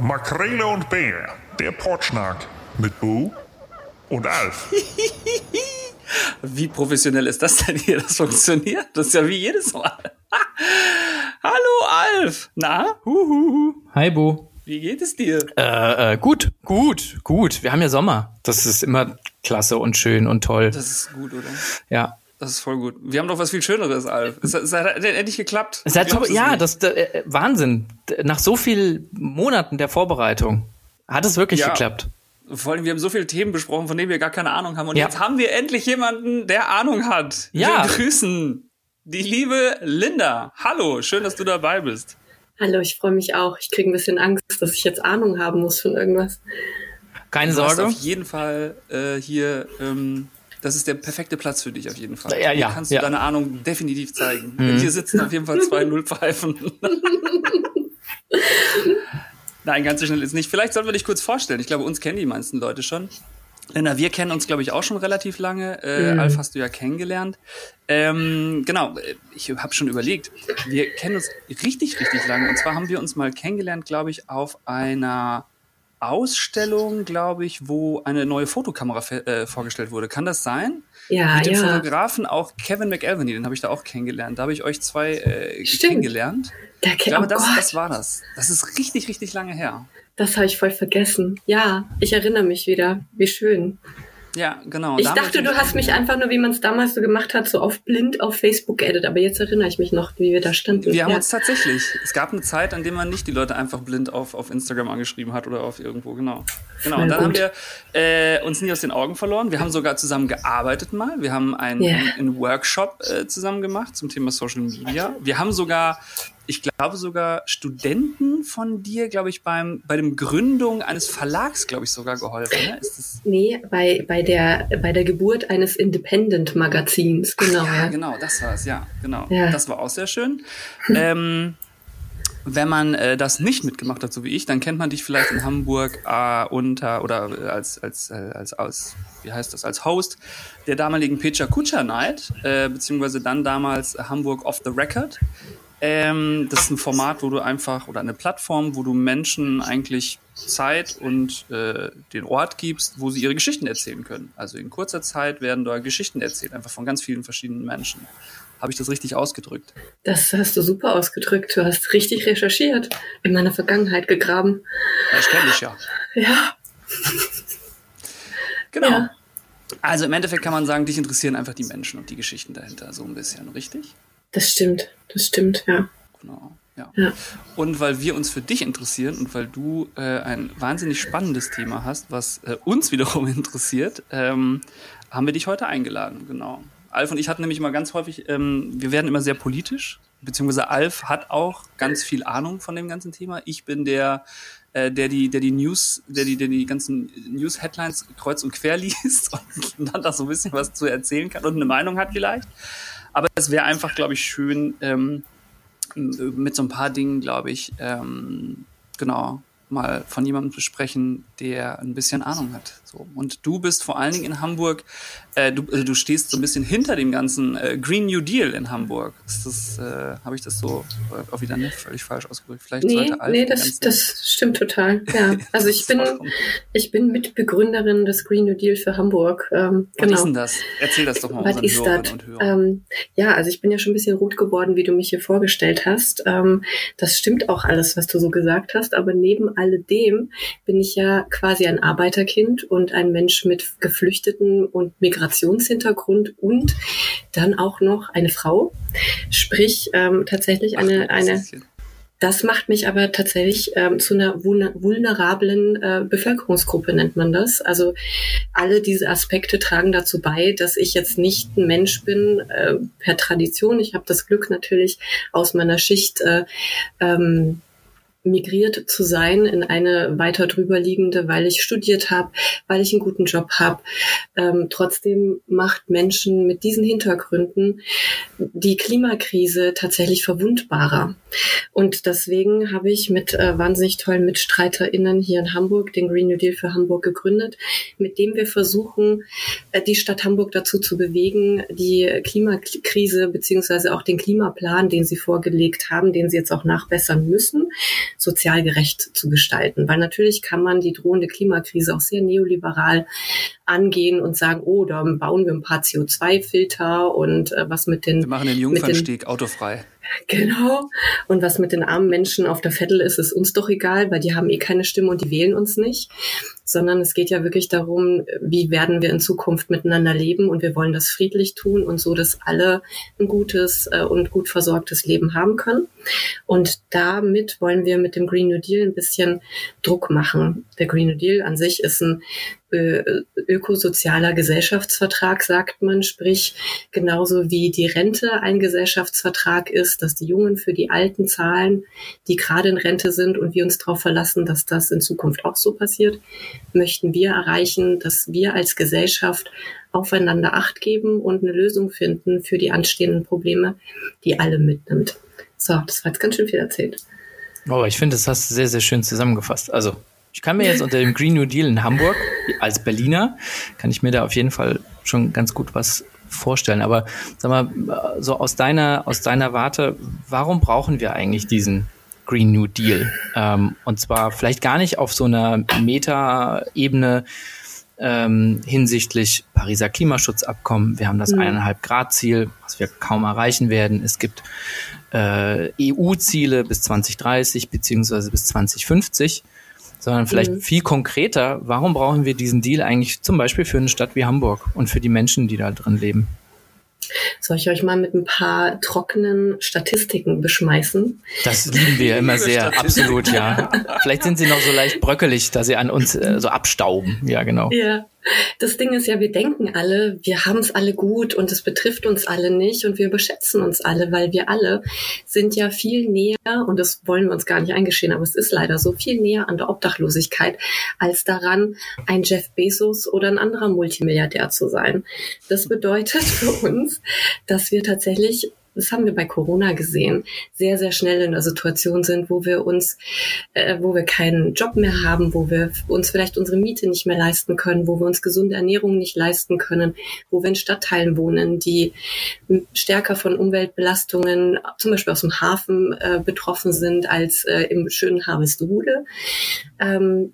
Makrele und Bär, der Portschnack mit Bo und Alf. Wie professionell ist das denn hier? Das funktioniert. Das ist ja wie jedes Mal. Hallo Alf. Na? Huhuhu. Hi Bo. Wie geht es dir? Äh, äh, gut, gut, gut. Wir haben ja Sommer. Das ist immer klasse und schön und toll. Das ist gut, oder? Ja. Das ist voll gut. Wir haben doch was viel Schöneres, Alf. Es, es hat endlich geklappt. Es hat du's ja, nicht? das äh, Wahnsinn. Nach so vielen Monaten der Vorbereitung hat es wirklich Ja. geklappt. Vor allem, wir haben so viele Themen besprochen, von denen wir gar keine Ahnung haben. Und Ja. jetzt haben wir endlich jemanden, der Ahnung hat. Ja. Wir grüßen die liebe Linda. Hallo, schön, dass du dabei bist. Hallo, ich freue mich auch. Ich kriege ein bisschen Angst, dass ich jetzt Ahnung haben muss von irgendwas. Keine Du hast Sorge. auf jeden Fall äh, hier, ähm, das ist der perfekte Platz für dich auf jeden Fall. Ja, ja, Hier kannst ja. Mhm. du deine Ahnung definitiv zeigen. Hier sitzen auf jeden Fall zwei Nullpfeifen. Nein, ganz so schnell ist nicht. Vielleicht sollten wir dich kurz vorstellen. Ich glaube, uns kennen die meisten Leute schon. Linda, wir kennen uns, glaube ich, auch schon relativ lange. Äh, Mhm. Alf hast du ja kennengelernt. Ähm, genau, ich habe schon überlegt. Wir kennen uns richtig, richtig lange. Und zwar haben wir uns mal kennengelernt, glaube ich, auf einer Ausstellung, glaube ich, wo eine neue Fotokamera äh, vorgestellt wurde. Kann das sein? Ja, Mit dem ja. Fotografen auch Kevin McElveny, den habe ich da auch kennengelernt. Da habe ich euch zwei äh, Stimmt. kennengelernt. Da Ich glaube, oh das, das war das. Das ist richtig, richtig lange her. das habe ich voll vergessen. Ja, ich erinnere mich wieder. Wie schön. Ja, genau. Ich haben dachte, du hast mich einfach nur, wie man es damals so gemacht hat, so auf blind auf Facebook geedit. Aber jetzt erinnere ich mich noch, wie wir da standen. Wir haben ja. uns tatsächlich, es gab eine Zeit, an der man nicht die Leute einfach blind auf, auf Instagram angeschrieben hat oder auf irgendwo, genau. Genau, Voll und dann gut. haben wir äh, uns nie aus den Augen verloren. Wir haben sogar zusammen gearbeitet mal. Wir haben einen, einen, einen Workshop äh, zusammen gemacht zum Thema Social Media. Wir haben sogar, ich glaube sogar Studenten von dir, glaube ich, beim, bei dem Gründung eines Verlags, glaube ich, sogar geholfen. Ne? Nee, bei, bei, der, bei der Geburt eines Independent-Magazins, genau. Ja, Ja, genau, das war es, ja, genau. Ja. Das war auch sehr schön. ähm, wenn man äh, das nicht mitgemacht hat, so wie ich, dann kennt man dich vielleicht in Hamburg äh, unter oder äh, als als äh, als als wie heißt das als Host der damaligen Pecha Kutscher Night äh, beziehungsweise dann damals Hamburg off the Record. Ähm, das ist ein Format, wo du einfach oder eine Plattform, wo du Menschen eigentlich Zeit und äh, den Ort gibst, wo sie ihre Geschichten erzählen können. Also in kurzer Zeit werden da Geschichten erzählt, einfach von ganz vielen verschiedenen Menschen. Habe ich das richtig ausgedrückt? Das hast du super ausgedrückt. Du hast richtig recherchiert, in meiner Vergangenheit gegraben. Ja, ich kenne dich ja. Ja, Genau. Ja. Also im Endeffekt kann man sagen, dich interessieren einfach die Menschen und die Geschichten dahinter, so ein bisschen, richtig? Das stimmt. Das stimmt, ja. Genau. Ja. Ja. Und weil wir uns für dich interessieren und weil du äh, ein wahnsinnig spannendes Thema hast, was äh, uns wiederum interessiert, ähm, haben wir dich heute eingeladen, genau. Alf und ich hatten nämlich immer ganz häufig, ähm, wir werden immer sehr politisch, beziehungsweise Alf hat auch ganz viel Ahnung von dem ganzen Thema. Ich bin der, äh, der die, der die News, der die, der die ganzen News-Headlines kreuz und quer liest und dann da so ein bisschen was zu erzählen kann und eine Meinung hat vielleicht. Aber es wäre einfach, glaube ich, schön, ähm, mit so ein paar Dingen, glaube ich, ähm, genau, mal von jemandem zu sprechen, der ein bisschen Ahnung hat. So. Und du bist vor allen Dingen in Hamburg, äh, du, also du stehst so ein bisschen hinter dem ganzen äh, Green New Deal in Hamburg. Ist das, äh, habe ich das so äh, auch wieder nicht völlig falsch ausgedrückt? Vielleicht Nee, nee, das, das stimmt total. Ja, also ich bin, Vollkommen. ich bin Mitbegründerin des Green New Deal für Hamburg. Ähm, Was genau. ist denn das? Erzähl das doch mal Was ist das? Ähm, ja, also ich bin ja schon ein bisschen rot geworden, wie du mich hier vorgestellt hast. Ähm, das stimmt auch alles, was du so gesagt hast. Aber neben alledem bin ich ja quasi ein Arbeiterkind und ein Mensch mit Geflüchteten und Migrationshintergrund und dann auch noch eine Frau. Sprich, ähm, tatsächlich Ach, eine, das eine das macht mich aber tatsächlich ähm, zu einer vulner- vulnerablen äh, Bevölkerungsgruppe, nennt man das. Also alle diese Aspekte tragen dazu bei, dass ich jetzt nicht ein Mensch bin äh, per Tradition. Ich habe das Glück natürlich aus meiner Schicht äh, ähm, migriert zu sein in eine weiter drüber liegende, weil ich studiert habe, weil ich einen guten Job habe. Ähm, trotzdem macht Menschen mit diesen Hintergründen die Klimakrise tatsächlich verwundbarer. Und deswegen habe ich mit äh, wahnsinnig tollen MitstreiterInnen hier in Hamburg den Green New Deal für Hamburg gegründet, mit dem wir versuchen, äh, die Stadt Hamburg dazu zu bewegen, die Klimakrise beziehungsweise auch den Klimaplan, den sie vorgelegt haben, den sie jetzt auch nachbessern müssen, sozial gerecht zu gestalten. Weil natürlich kann man die drohende Klimakrise auch sehr neoliberal angehen und sagen, oh, da bauen wir ein paar CO2-Filter und äh, was mit den... Wir machen den Jungfernstieg autofrei. Genau. Und was mit den armen Menschen auf der Vettel ist, ist uns doch egal, weil die haben eh keine Stimme und die wählen uns nicht. Sondern es geht ja wirklich darum, wie werden wir in Zukunft miteinander leben und wir wollen das friedlich tun und so, dass alle ein gutes äh, und gut versorgtes Leben haben können. Und damit wollen wir mit dem Green New Deal ein bisschen Druck machen. Der Green New Deal an sich ist ein ökosozialer Gesellschaftsvertrag, sagt man, sprich genauso wie die Rente ein Gesellschaftsvertrag ist, dass die Jungen für die Alten zahlen, die gerade in Rente sind und wir uns darauf verlassen, dass das in Zukunft auch so passiert, möchten wir erreichen, dass wir als Gesellschaft aufeinander Acht geben und eine Lösung finden für die anstehenden Probleme, die alle mitnimmt. So, das war jetzt ganz schön viel erzählt. Oh, ich finde, das hast du sehr, sehr schön zusammengefasst. Also ich kann mir jetzt unter dem Green New Deal in Hamburg als Berliner, kann ich mir da auf jeden Fall schon ganz gut was vorstellen. Aber sag mal, so aus deiner, aus deiner Warte, warum brauchen wir eigentlich diesen Green New Deal? Ähm, und zwar vielleicht gar nicht auf so einer Meta-Ebene ähm, hinsichtlich Pariser Klimaschutzabkommen. Wir haben das eineinhalb Grad Ziel, was wir kaum erreichen werden. Es gibt äh, EU-Ziele bis 2030 beziehungsweise bis 2050 sondern vielleicht mhm. viel konkreter, warum brauchen wir diesen Deal eigentlich zum Beispiel für eine Stadt wie Hamburg und für die Menschen, die da drin leben? Soll ich euch mal mit ein paar trockenen Statistiken beschmeißen? Das lieben wir immer sehr, absolut, ja. Vielleicht sind sie noch so leicht bröckelig, da sie an uns äh, so abstauben. Ja, genau. Ja. Das Ding ist ja, wir denken alle, wir haben es alle gut und es betrifft uns alle nicht und wir überschätzen uns alle, weil wir alle sind ja viel näher, und das wollen wir uns gar nicht eingestehen, aber es ist leider so viel näher an der Obdachlosigkeit als daran, ein Jeff Bezos oder ein anderer Multimilliardär zu sein. Das bedeutet für uns, dass wir tatsächlich das haben wir bei Corona gesehen, sehr, sehr schnell in der Situation sind, wo wir uns, äh, wo wir keinen Job mehr haben, wo wir uns vielleicht unsere Miete nicht mehr leisten können, wo wir uns gesunde Ernährung nicht leisten können, wo wir in Stadtteilen wohnen, die stärker von Umweltbelastungen, zum Beispiel aus dem Hafen, äh, betroffen sind als äh, im schönen Harvestehude. Ähm,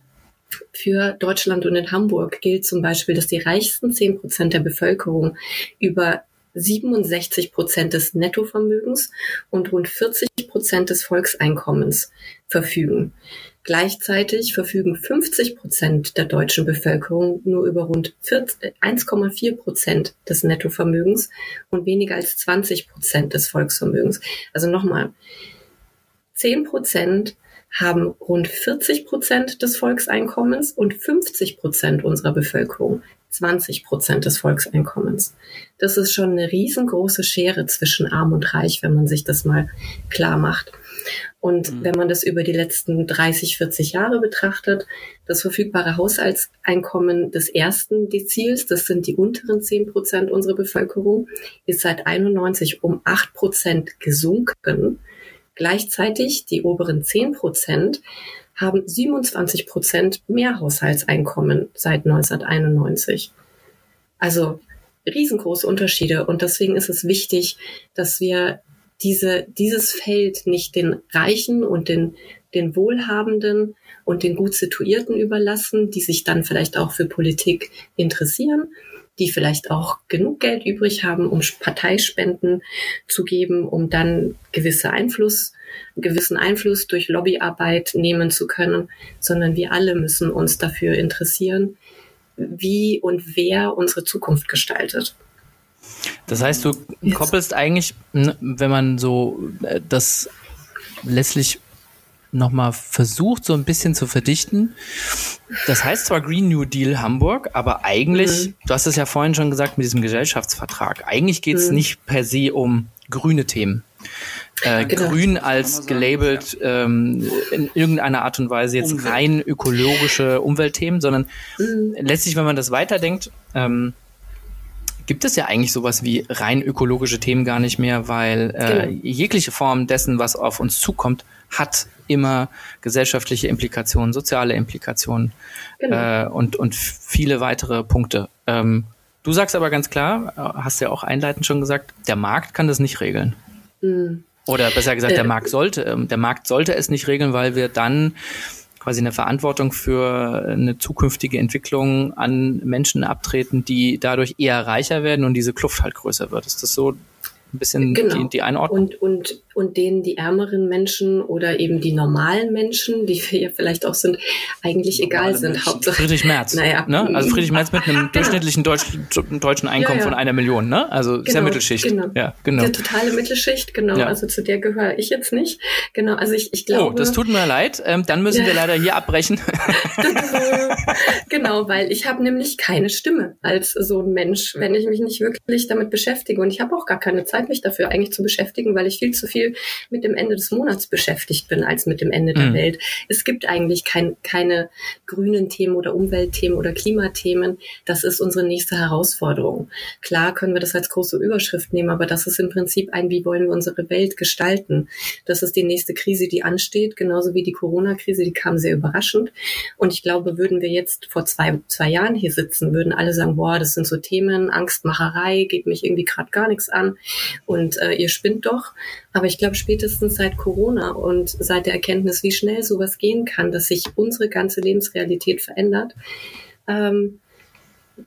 für Deutschland und in Hamburg gilt zum Beispiel, dass die reichsten zehn Prozent der Bevölkerung über 67 Prozent des Nettovermögens und rund 40 Prozent des Volkseinkommens verfügen. Gleichzeitig verfügen 50 Prozent der deutschen Bevölkerung nur über rund 1,4 Prozent des Nettovermögens und weniger als 20 Prozent des Volksvermögens. Also nochmal, 10 Prozent haben rund 40 Prozent des Volkseinkommens und 50 Prozent unserer Bevölkerung 20 Prozent des Volkseinkommens. Das ist schon eine riesengroße Schere zwischen Arm und Reich, wenn man sich das mal klar macht. Und mhm. wenn man das über die letzten 30, 40 Jahre betrachtet, das verfügbare Haushaltseinkommen des ersten Deziels, das sind die unteren 10 Prozent unserer Bevölkerung, ist seit 91 um 8 Prozent gesunken. Gleichzeitig die oberen 10 Prozent haben 27 Prozent mehr Haushaltseinkommen seit 1991. Also riesengroße Unterschiede. Und deswegen ist es wichtig, dass wir diese, dieses Feld nicht den Reichen und den, den Wohlhabenden und den gut situierten überlassen, die sich dann vielleicht auch für Politik interessieren, die vielleicht auch genug Geld übrig haben, um Parteispenden zu geben, um dann gewisse Einfluss, gewissen Einfluss durch Lobbyarbeit nehmen zu können, sondern wir alle müssen uns dafür interessieren, wie und wer unsere Zukunft gestaltet. Das heißt, du Jetzt. koppelst eigentlich, wenn man so äh, das letztlich nochmal versucht, so ein bisschen zu verdichten. Das heißt zwar Green New Deal Hamburg, aber eigentlich, mhm. du hast es ja vorhin schon gesagt mit diesem Gesellschaftsvertrag, eigentlich geht es mhm. nicht per se um grüne Themen. Äh, genau. Grün als gelabelt ähm, in irgendeiner Art und Weise jetzt Umwelt. rein ökologische Umweltthemen, sondern mhm. letztlich, wenn man das weiterdenkt, ähm, gibt es ja eigentlich sowas wie rein ökologische Themen gar nicht mehr, weil äh, genau. jegliche Form dessen, was auf uns zukommt, hat immer gesellschaftliche Implikationen, soziale Implikationen genau. äh, und, und viele weitere Punkte. Ähm, du sagst aber ganz klar, äh, hast ja auch einleitend schon gesagt, der Markt kann das nicht regeln. Mhm. Oder besser gesagt, der Markt sollte, ähm, der Markt sollte es nicht regeln, weil wir dann quasi eine Verantwortung für eine zukünftige Entwicklung an Menschen abtreten, die dadurch eher reicher werden und diese Kluft halt größer wird. Ist das so ein bisschen genau. die, die Einordnung. Und, und, und denen die ärmeren Menschen oder eben die normalen Menschen, die wir ja vielleicht auch sind, eigentlich Normale egal sind. Menschen. Hauptsache. Friedrich Merz. Naja. Ne? Also Friedrich Merz mit einem genau. durchschnittlichen Deutsch, deutschen Einkommen ja, ja. von einer Million, ne? Also genau, sehr Mittelschicht. Genau. Ja, genau. Der totale Mittelschicht, genau. Ja. Also zu der gehöre ich jetzt nicht. Genau. Also ich, ich glaube. Oh, das tut mir leid. Ähm, dann müssen wir leider hier abbrechen. genau, weil ich habe nämlich keine Stimme als so ein Mensch, wenn ich mich nicht wirklich damit beschäftige. Und ich habe auch gar keine Zeit Zeit, mich dafür eigentlich zu beschäftigen, weil ich viel zu viel mit dem Ende des Monats beschäftigt bin als mit dem Ende der mhm. Welt. Es gibt eigentlich kein, keine grünen Themen oder Umweltthemen oder Klimathemen. Das ist unsere nächste Herausforderung. Klar können wir das als große Überschrift nehmen, aber das ist im Prinzip ein, wie wollen wir unsere Welt gestalten? Das ist die nächste Krise, die ansteht, genauso wie die Corona-Krise, die kam sehr überraschend. Und ich glaube, würden wir jetzt vor zwei, zwei Jahren hier sitzen, würden alle sagen, boah, das sind so Themen, Angstmacherei, geht mich irgendwie gerade gar nichts an und äh, ihr spinnt doch. Aber ich glaube, spätestens seit Corona und seit der Erkenntnis, wie schnell sowas gehen kann, dass sich unsere ganze Lebensrealität verändert, ähm,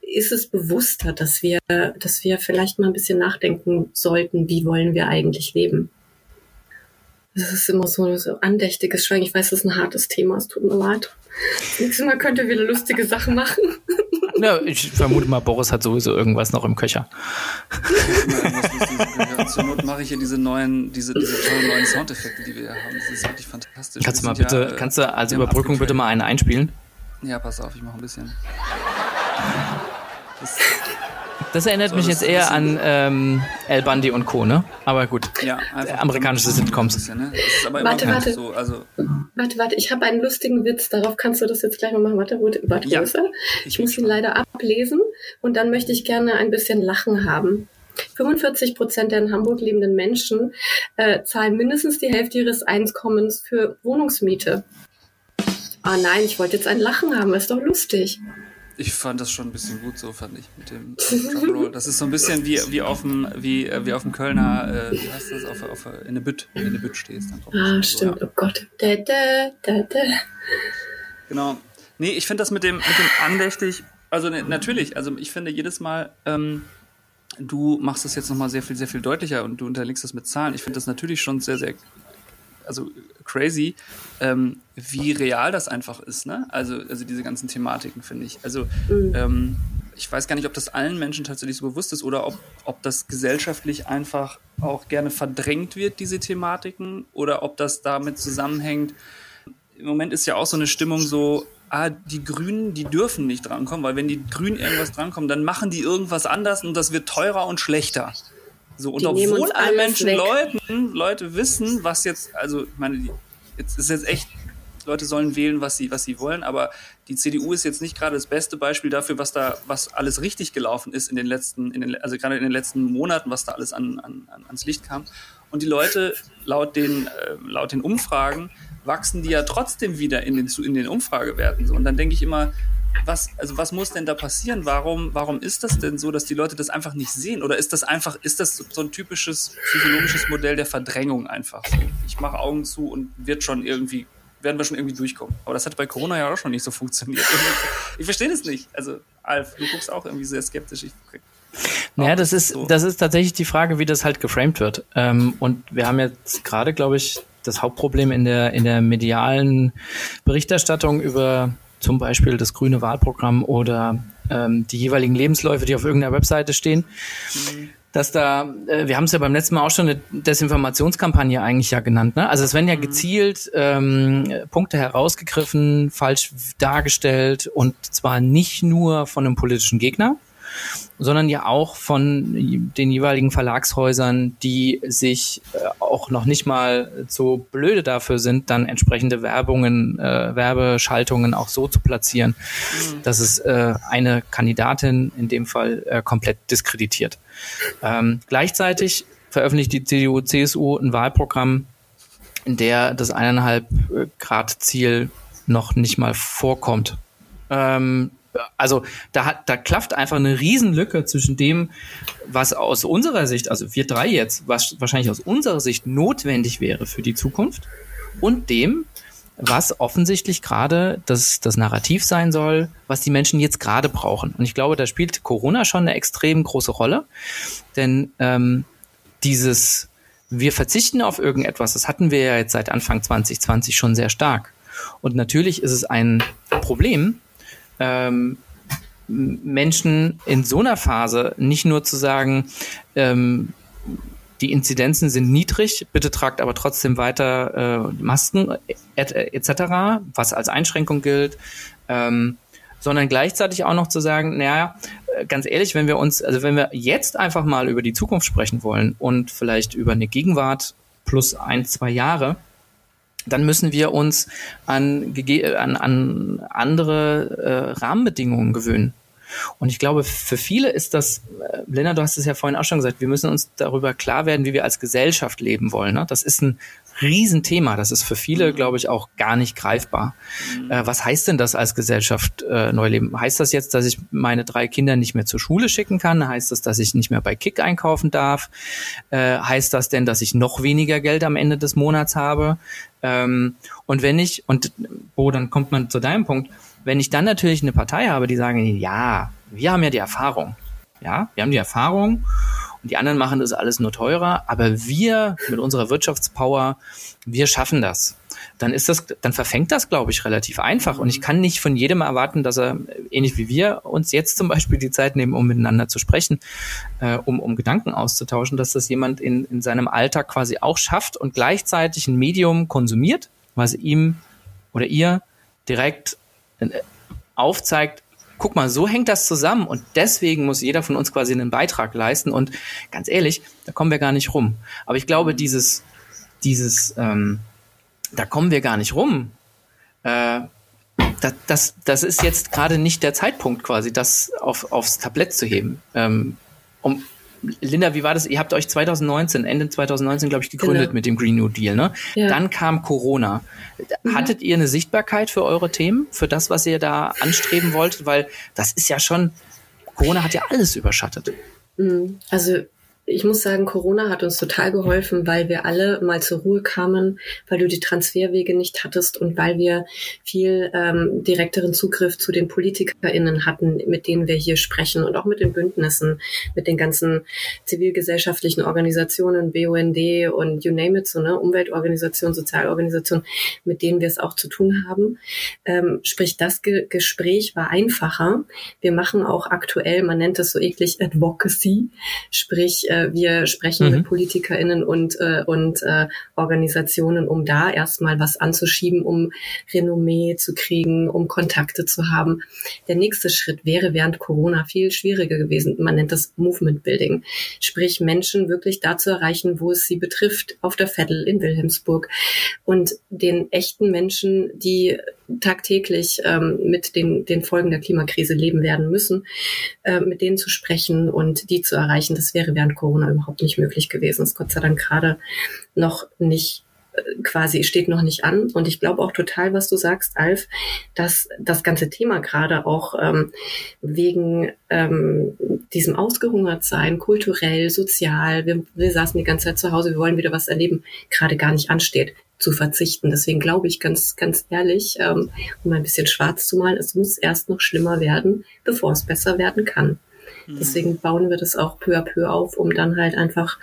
ist es bewusster, dass wir, dass wir vielleicht mal ein bisschen nachdenken sollten, wie wollen wir eigentlich leben. Das ist immer so, so andächtiges Schweigen. Ich weiß, das ist ein hartes Thema, es tut mir leid. Nächstes Mal könnt ihr wieder lustige Sachen machen. Ja, ich vermute mal, Boris hat sowieso irgendwas noch im Köcher. Zur Not mache ich hier diese neuen, diese, diese tollen neuen Soundeffekte, die wir hier haben. Das ist wirklich fantastisch. Kannst du mal bitte, ja, kannst du als Überbrückung bitte mal einen einspielen? Ja, pass auf, ich mache ein bisschen. Das das erinnert so, mich das jetzt eher an ähm, El Bundy und Co., ne? Aber gut. Ja, amerikanische Sitcoms. Bisschen, ne? warte, warte. So, also warte, warte, ich habe einen lustigen Witz, darauf kannst du das jetzt gleich mal machen. Warte, warte, warte ja. Ich muss ihn leider ablesen und dann möchte ich gerne ein bisschen Lachen haben. 45 Prozent der in Hamburg lebenden Menschen äh, zahlen mindestens die Hälfte ihres Einkommens für Wohnungsmiete. Ah nein, ich wollte jetzt ein Lachen haben, ist doch lustig. Ich fand das schon ein bisschen gut so, fand ich, mit dem Drumroll. Das ist so ein bisschen wie, wie auf dem, wie, äh, wie auf dem Kölner, äh, wie heißt das, auf, auf, in der Bütt, wenn du Bütt stehst. Dann ah, stimmt, so, ja. oh Gott. Da, da, da, da. Genau. Nee, ich finde das mit dem, mit dem andächtig, also ne, natürlich, also ich finde jedes Mal, ähm, du machst das jetzt nochmal sehr viel, sehr viel deutlicher und du unterlegst das mit Zahlen. Ich finde das natürlich schon sehr, sehr also crazy, ähm, wie real das einfach ist, ne? Also, also diese ganzen Thematiken, finde ich. Also, mhm. ähm, ich weiß gar nicht, ob das allen Menschen tatsächlich so bewusst ist oder ob, ob das gesellschaftlich einfach auch gerne verdrängt wird, diese Thematiken, oder ob das damit zusammenhängt. Im Moment ist ja auch so eine Stimmung so, ah, die Grünen, die dürfen nicht drankommen, weil wenn die Grünen irgendwas drankommen, dann machen die irgendwas anders und das wird teurer und schlechter. So, und die obwohl alle Menschen Leuten, Leute wissen, was jetzt, also, ich meine, die, jetzt ist jetzt echt, Leute sollen wählen, was sie, was sie wollen, aber die CDU ist jetzt nicht gerade das beste Beispiel dafür, was da, was alles richtig gelaufen ist in den letzten, in den, also gerade in den letzten Monaten, was da alles an, an, ans Licht kam. Und die Leute, laut den, äh, laut den Umfragen, wachsen die ja trotzdem wieder in den, in den Umfragewerten. So. Und dann denke ich immer, was, also was muss denn da passieren? Warum, warum ist das denn so, dass die Leute das einfach nicht sehen? Oder ist das einfach, ist das so ein typisches psychologisches Modell der Verdrängung einfach? So, ich mache Augen zu und wird schon irgendwie, werden wir schon irgendwie durchkommen. Aber das hat bei Corona ja auch schon nicht so funktioniert. Ich verstehe das nicht. Also, Alf, du guckst auch irgendwie sehr skeptisch. Ich, naja, das ist, so. das ist tatsächlich die Frage, wie das halt geframed wird. Ähm, und wir haben jetzt gerade, glaube ich, das Hauptproblem in der, in der medialen Berichterstattung über zum Beispiel das grüne Wahlprogramm oder ähm, die jeweiligen Lebensläufe, die auf irgendeiner Webseite stehen. Mhm. Dass da, äh, wir haben es ja beim letzten Mal auch schon eine Desinformationskampagne eigentlich ja genannt. Ne? Also es werden ja mhm. gezielt ähm, Punkte herausgegriffen, falsch dargestellt und zwar nicht nur von einem politischen Gegner, sondern ja auch von den jeweiligen Verlagshäusern, die sich äh, auch noch nicht mal so blöde dafür sind, dann entsprechende Werbungen, äh, Werbeschaltungen auch so zu platzieren, mhm. dass es äh, eine Kandidatin in dem Fall äh, komplett diskreditiert. Ähm, gleichzeitig veröffentlicht die CDU, CSU ein Wahlprogramm, in der das eineinhalb äh, Grad Ziel noch nicht mal vorkommt. Ähm, also da hat, da klafft einfach eine Riesenlücke zwischen dem, was aus unserer Sicht, also wir drei jetzt, was wahrscheinlich aus unserer Sicht notwendig wäre für die Zukunft und dem, was offensichtlich gerade das, das Narrativ sein soll, was die Menschen jetzt gerade brauchen. Und ich glaube, da spielt Corona schon eine extrem große Rolle, denn ähm, dieses wir verzichten auf irgendetwas, das hatten wir ja jetzt seit Anfang 2020 schon sehr stark. Und natürlich ist es ein Problem, ähm, Menschen in so einer Phase nicht nur zu sagen, ähm, die Inzidenzen sind niedrig, bitte tragt aber trotzdem weiter äh, Masken etc., et was als Einschränkung gilt, ähm, sondern gleichzeitig auch noch zu sagen, naja, ganz ehrlich, wenn wir uns, also wenn wir jetzt einfach mal über die Zukunft sprechen wollen und vielleicht über eine Gegenwart plus ein, zwei Jahre, dann müssen wir uns an, an, an andere äh, Rahmenbedingungen gewöhnen. Und ich glaube, für viele ist das, äh, Lena, du hast es ja vorhin auch schon gesagt, wir müssen uns darüber klar werden, wie wir als Gesellschaft leben wollen. Ne? Das ist ein Riesenthema. Das ist für viele, mhm. glaube ich, auch gar nicht greifbar. Mhm. Äh, was heißt denn das als Gesellschaft äh, neu leben? Heißt das jetzt, dass ich meine drei Kinder nicht mehr zur Schule schicken kann? Heißt das, dass ich nicht mehr bei Kick einkaufen darf? Äh, heißt das denn, dass ich noch weniger Geld am Ende des Monats habe? Ähm, und wenn ich, und Bo, dann kommt man zu deinem Punkt, wenn ich dann natürlich eine Partei habe, die sagen, ja, wir haben ja die Erfahrung. Ja, wir haben die Erfahrung und die anderen machen das alles nur teurer, aber wir mit unserer Wirtschaftspower, wir schaffen das. Dann ist das, dann verfängt das, glaube ich, relativ einfach. Und ich kann nicht von jedem erwarten, dass er, ähnlich wie wir, uns jetzt zum Beispiel die Zeit nehmen, um miteinander zu sprechen, äh, um, um Gedanken auszutauschen, dass das jemand in, in seinem Alltag quasi auch schafft und gleichzeitig ein Medium konsumiert, was ihm oder ihr direkt aufzeigt, guck mal, so hängt das zusammen und deswegen muss jeder von uns quasi einen Beitrag leisten und ganz ehrlich, da kommen wir gar nicht rum. Aber ich glaube, dieses, dieses, ähm, da kommen wir gar nicht rum. Äh, das, das, das ist jetzt gerade nicht der Zeitpunkt quasi, das auf, aufs Tablett zu heben. Ähm, um, Linda, wie war das? Ihr habt euch 2019, Ende 2019, glaube ich, gegründet genau. mit dem Green New Deal. Ne? Ja. Dann kam Corona. Mhm. Hattet ihr eine Sichtbarkeit für eure Themen, für das, was ihr da anstreben wolltet? Weil das ist ja schon, Corona hat ja alles überschattet. Mhm. Also ich muss sagen, Corona hat uns total geholfen, weil wir alle mal zur Ruhe kamen, weil du die Transferwege nicht hattest und weil wir viel ähm, direkteren Zugriff zu den PolitikerInnen hatten, mit denen wir hier sprechen und auch mit den Bündnissen, mit den ganzen zivilgesellschaftlichen Organisationen, BUND und you name it, so ne, Umweltorganisationen, Sozialorganisationen, mit denen wir es auch zu tun haben. Ähm, sprich, das Ge Gespräch war einfacher. Wir machen auch aktuell, man nennt es so eklig Advocacy, sprich, äh, wir sprechen mhm. mit PolitikerInnen und, äh, und äh, Organisationen, um da erstmal was anzuschieben, um Renommee zu kriegen, um Kontakte zu haben. Der nächste Schritt wäre während Corona viel schwieriger gewesen. Man nennt das Movement Building. Sprich, Menschen wirklich da zu erreichen, wo es sie betrifft, auf der Veddel in Wilhelmsburg und den echten Menschen, die tagtäglich ähm, mit den, den Folgen der Klimakrise leben werden müssen, äh, mit denen zu sprechen und die zu erreichen, das wäre während Corona überhaupt nicht möglich gewesen. Das ist Gott sei Dank gerade noch nicht quasi steht noch nicht an. Und ich glaube auch total, was du sagst, Alf, dass das ganze Thema gerade auch ähm, wegen ähm, diesem Ausgehungertsein, kulturell, sozial, wir, wir saßen die ganze Zeit zu Hause, wir wollen wieder was erleben, gerade gar nicht ansteht zu verzichten. Deswegen glaube ich ganz, ganz ehrlich, ähm, um ein bisschen schwarz zu malen, es muss erst noch schlimmer werden, bevor es besser werden kann. Mhm. Deswegen bauen wir das auch peu à peu auf, um dann halt einfach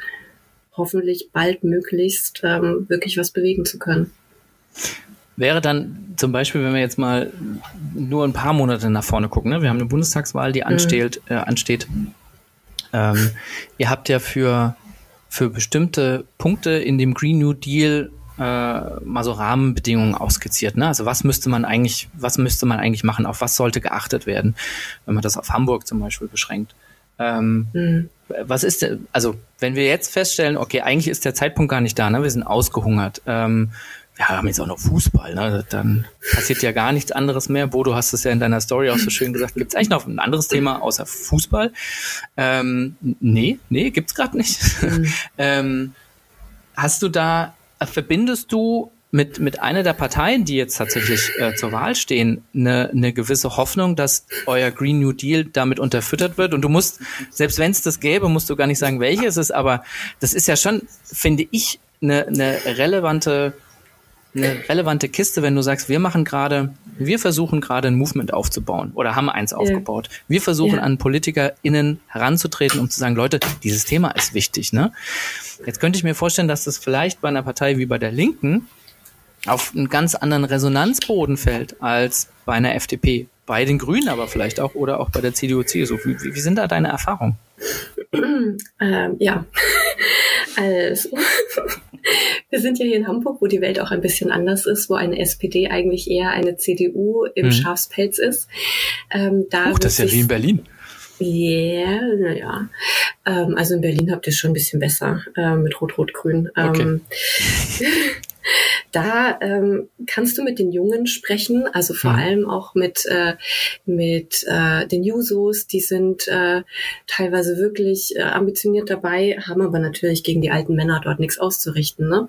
hoffentlich bald möglichst ähm, wirklich was bewegen zu können. Wäre dann zum Beispiel, wenn wir jetzt mal nur ein paar Monate nach vorne gucken, ne? wir haben eine Bundestagswahl, die ansteht, mhm. äh, ansteht. Ähm, ihr habt ja für, für bestimmte Punkte in dem Green New Deal äh, mal so Rahmenbedingungen ausskizziert. Ne? Also was müsste man eigentlich, was müsste man eigentlich machen? Auf was sollte geachtet werden, wenn man das auf Hamburg zum Beispiel beschränkt? Ähm, mhm. Was ist denn, also wenn wir jetzt feststellen, okay, eigentlich ist der Zeitpunkt gar nicht da, ne? wir sind ausgehungert. Ähm, wir haben jetzt auch noch Fußball, ne? dann passiert ja gar nichts anderes mehr. Bo, du hast es ja in deiner Story auch so schön gesagt. Gibt es eigentlich noch ein anderes Thema außer Fußball? Ähm, nee, nee, gibt's gerade nicht. Mhm. ähm, hast du da verbindest du mit, mit einer der Parteien, die jetzt tatsächlich äh, zur Wahl stehen, eine, eine gewisse Hoffnung, dass euer Green New Deal damit unterfüttert wird. Und du musst, selbst wenn es das gäbe, musst du gar nicht sagen, welches es ist, aber das ist ja schon, finde ich, eine, eine relevante eine relevante Kiste, wenn du sagst, wir machen gerade, wir versuchen gerade ein Movement aufzubauen oder haben eins aufgebaut. Wir versuchen ja. an PolitikerInnen heranzutreten, um zu sagen, Leute, dieses Thema ist wichtig. Ne? Jetzt könnte ich mir vorstellen, dass das vielleicht bei einer Partei wie bei der Linken auf einen ganz anderen Resonanzboden fällt als bei einer FDP. Bei den Grünen aber vielleicht auch oder auch bei der CDU, CSU. Wie, wie sind da deine Erfahrungen? Ähm, ja, also wir sind ja hier in Hamburg, wo die Welt auch ein bisschen anders ist, wo eine SPD eigentlich eher eine CDU im hm. Schafspelz ist. Ähm, da Uch, das ist ja wie in Berlin. Ja, yeah, naja. Ähm, also in Berlin habt ihr es schon ein bisschen besser äh, mit Rot-Rot-Grün. Ähm, okay. Da ähm, kannst du mit den Jungen sprechen, also vor mhm. allem auch mit, äh, mit äh, den Jusos, die sind äh, teilweise wirklich äh, ambitioniert dabei, haben aber natürlich gegen die alten Männer dort nichts auszurichten. Ne?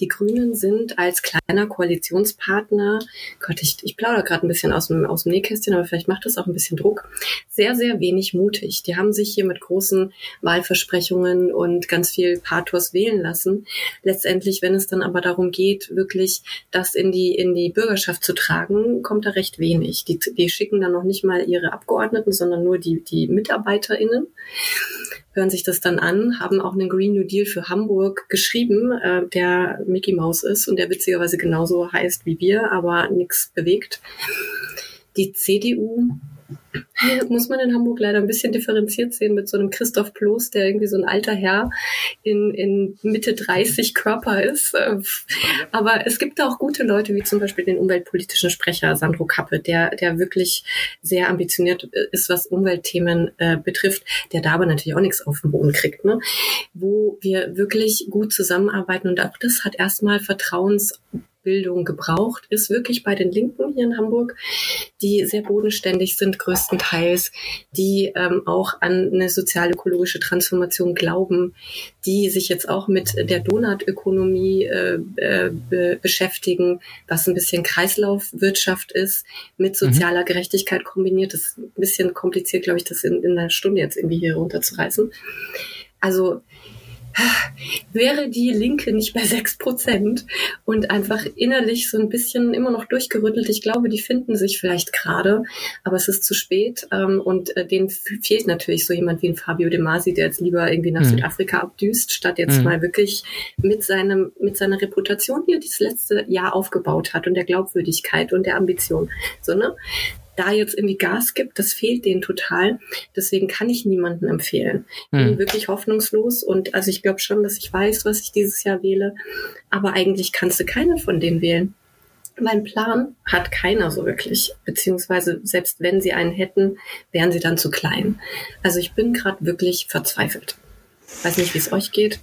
Die Grünen sind als kleiner Koalitionspartner, Gott, ich, ich plaudere gerade ein bisschen aus dem, aus dem Nähkästchen, aber vielleicht macht das auch ein bisschen Druck, sehr, sehr wenig mutig. Die haben sich hier mit großen Wahlversprechungen und ganz viel Pathos wählen lassen. Letztendlich, wenn es dann aber darum geht, wirklich das in die, in die Bürgerschaft zu tragen, kommt da recht wenig. Die, die schicken dann noch nicht mal ihre Abgeordneten, sondern nur die, die MitarbeiterInnen hören sich das dann an, haben auch einen Green New Deal für Hamburg geschrieben, äh, der Mickey Mouse ist und der witzigerweise genauso heißt wie wir, aber nichts bewegt. Die CDU muss man in Hamburg leider ein bisschen differenziert sehen mit so einem Christoph Ploß, der irgendwie so ein alter Herr in, in Mitte 30 Körper ist. Aber es gibt da auch gute Leute, wie zum Beispiel den umweltpolitischen Sprecher Sandro Kappe, der, der wirklich sehr ambitioniert ist, was Umweltthemen äh, betrifft, der da aber natürlich auch nichts auf den Boden kriegt. Ne? Wo wir wirklich gut zusammenarbeiten und auch das hat erstmal Vertrauens Bildung gebraucht, ist wirklich bei den Linken hier in Hamburg, die sehr bodenständig sind größtenteils, die ähm, auch an eine sozial-ökologische Transformation glauben, die sich jetzt auch mit der Donutökonomie äh, äh, be beschäftigen, was ein bisschen Kreislaufwirtschaft ist, mit mhm. sozialer. Gerechtigkeit kombiniert. Das ist ein bisschen kompliziert, glaube ich, das in, in einer Stunde jetzt irgendwie hier runterzureißen. Also wäre die Linke nicht bei sechs Prozent und einfach innerlich so ein bisschen immer noch durchgerüttelt. Ich glaube, die finden sich vielleicht gerade, aber es ist zu spät ähm, und äh, denen fehlt natürlich so jemand wie ein Fabio De Masi, der jetzt lieber irgendwie nach mhm. Südafrika abdüst, statt jetzt mhm. mal wirklich mit seinem mit seiner Reputation, die er dieses letzte Jahr aufgebaut hat und der Glaubwürdigkeit und der Ambition. So, ne? Da jetzt irgendwie Gas gibt, das fehlt denen total. Deswegen kann ich niemanden empfehlen. Bin hm. wirklich hoffnungslos und also ich glaube schon, dass ich weiß, was ich dieses Jahr wähle, aber eigentlich kannst du keine von denen wählen. Mein Plan hat keiner so wirklich, beziehungsweise selbst wenn sie einen hätten, wären sie dann zu klein. Also ich bin gerade wirklich verzweifelt. Weiß nicht, wie es euch geht.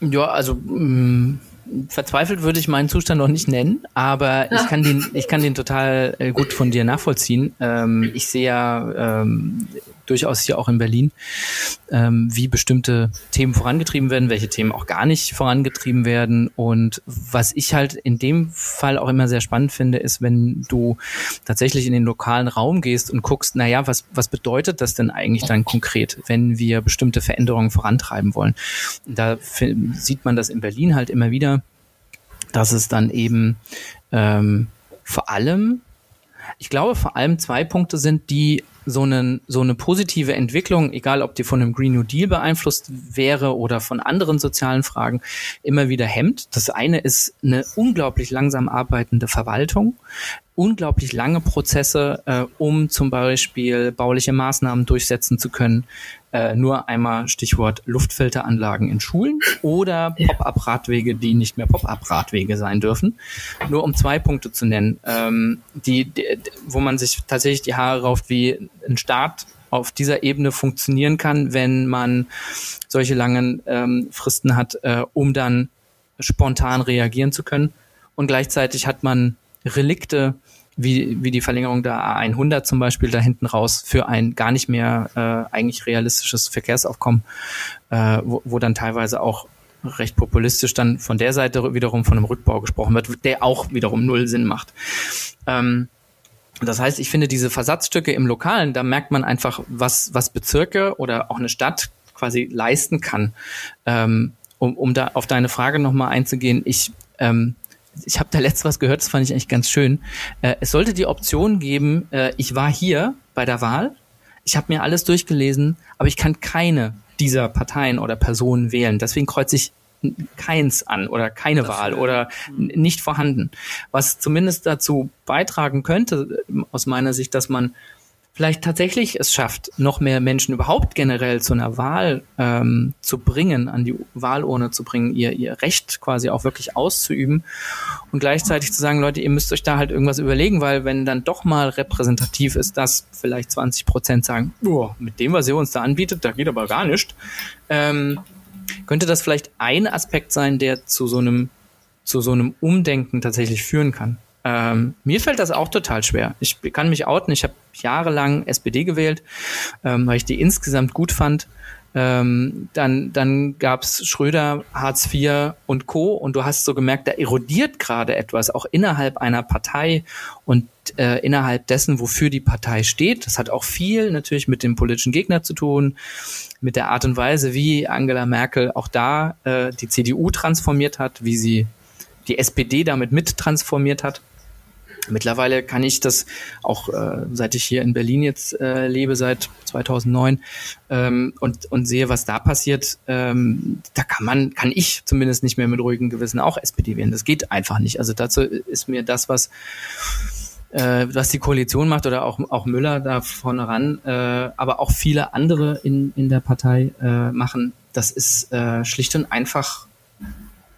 Ja, also mh, mm, verzweifelt würde ich meinen Zustand noch nicht nennen, aber ich kann den, ich kann den total äh, gut von dir nachvollziehen. Ähm, ich sehe ja ähm, durchaus hier auch in Berlin, ähm, wie bestimmte Themen vorangetrieben werden, welche Themen auch gar nicht vorangetrieben werden. Und was ich halt in dem Fall auch immer sehr spannend finde, ist, wenn du tatsächlich in den lokalen Raum gehst und guckst, na ja, was, was bedeutet das denn eigentlich dann konkret, wenn wir bestimmte Veränderungen vorantreiben wollen? Da sieht man das in Berlin halt immer wieder dass es dann eben ähm, vor allem, ich glaube, vor allem zwei Punkte sind, die so, einen, so eine positive Entwicklung, egal ob die von einem Green New Deal beeinflusst wäre oder von anderen sozialen Fragen, immer wieder hemmt. Das eine ist eine unglaublich langsam arbeitende Verwaltung, unglaublich lange Prozesse, äh, um zum Beispiel bauliche Maßnahmen durchsetzen zu können, äh, nur einmal Stichwort Luftfilteranlagen in Schulen oder Pop-up-Radwege, die nicht mehr Pop-up-Radwege sein dürfen. Nur um zwei Punkte zu nennen, ähm, die, die, wo man sich tatsächlich die Haare rauft, wie ein Staat auf dieser Ebene funktionieren kann, wenn man solche langen ähm, Fristen hat, äh, um dann spontan reagieren zu können. Und gleichzeitig hat man Relikte wie, wie die Verlängerung der A100 zum Beispiel da hinten raus für ein gar nicht mehr äh, eigentlich realistisches Verkehrsaufkommen, äh, wo, wo dann teilweise auch recht populistisch dann von der Seite wiederum von einem Rückbau gesprochen wird, der auch wiederum null Sinn macht. Ähm, das heißt, ich finde diese Versatzstücke im Lokalen, da merkt man einfach, was, was Bezirke oder auch eine Stadt quasi leisten kann. Ähm, um, um da auf deine Frage nochmal einzugehen, ich, ähm, ich habe da letztes was gehört, das fand ich eigentlich ganz schön. Äh, es sollte die Option geben, äh, ich war hier bei der Wahl, ich habe mir alles durchgelesen, aber ich kann keine dieser Parteien oder Personen wählen. Deswegen kreuze ich keins an oder keine Dafür, Wahl oder hm. nicht vorhanden. Was zumindest dazu beitragen könnte, aus meiner Sicht, dass man vielleicht tatsächlich es schafft, noch mehr Menschen überhaupt generell zu einer Wahl ähm, zu bringen, an die Wahlurne zu bringen, ihr, ihr Recht quasi auch wirklich auszuüben und gleichzeitig zu sagen, Leute, ihr müsst euch da halt irgendwas überlegen, weil wenn dann doch mal repräsentativ ist, dass vielleicht 20 Prozent sagen, boah, mit dem, was ihr uns da anbietet, da geht aber gar nichts, ähm, könnte das vielleicht ein Aspekt sein, der zu so einem zu so einem Umdenken tatsächlich führen kann. Ähm, mir fällt das auch total schwer. Ich kann mich outen. Ich habe jahrelang SPD gewählt, ähm, weil ich die insgesamt gut fand. Ähm, dann dann gab's Schröder, Hartz IV und Co. Und du hast so gemerkt, da erodiert gerade etwas, auch innerhalb einer Partei und äh, innerhalb dessen, wofür die Partei steht. Das hat auch viel natürlich mit dem politischen Gegner zu tun, mit der Art und Weise, wie Angela Merkel auch da äh, die CDU transformiert hat, wie sie die SPD damit mit transformiert hat. Mittlerweile kann ich das auch, äh, seit ich hier in Berlin jetzt äh, lebe, seit 2009 ähm, und, und sehe, was da passiert, ähm, da kann man, kann ich zumindest nicht mehr mit ruhigem Gewissen auch SPD wählen. Das geht einfach nicht. Also dazu ist mir das, was äh, was die Koalition macht oder auch, auch Müller da vorne ran, äh, aber auch viele andere in, in der Partei äh, machen, das ist äh, schlicht und einfach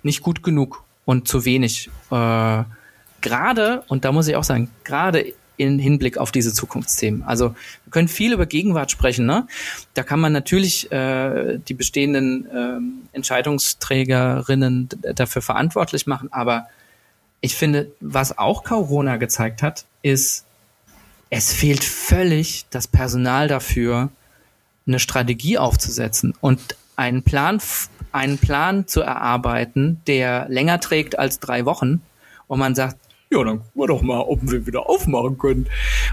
nicht gut genug und zu wenig. Äh, gerade, und da muss ich auch sagen, gerade in Hinblick auf diese Zukunftsthemen. Also wir können viel über Gegenwart sprechen. Ne? Da kann man natürlich äh, die bestehenden ähm, Entscheidungsträgerinnen dafür verantwortlich machen. Aber ich finde, was auch Corona gezeigt hat, ist, es fehlt völlig das Personal dafür, eine Strategie aufzusetzen und einen Plan, einen Plan zu erarbeiten, der länger trägt als drei Wochen. Und man sagt, ja, dann gucken wir doch mal, ob wir wieder aufmachen können.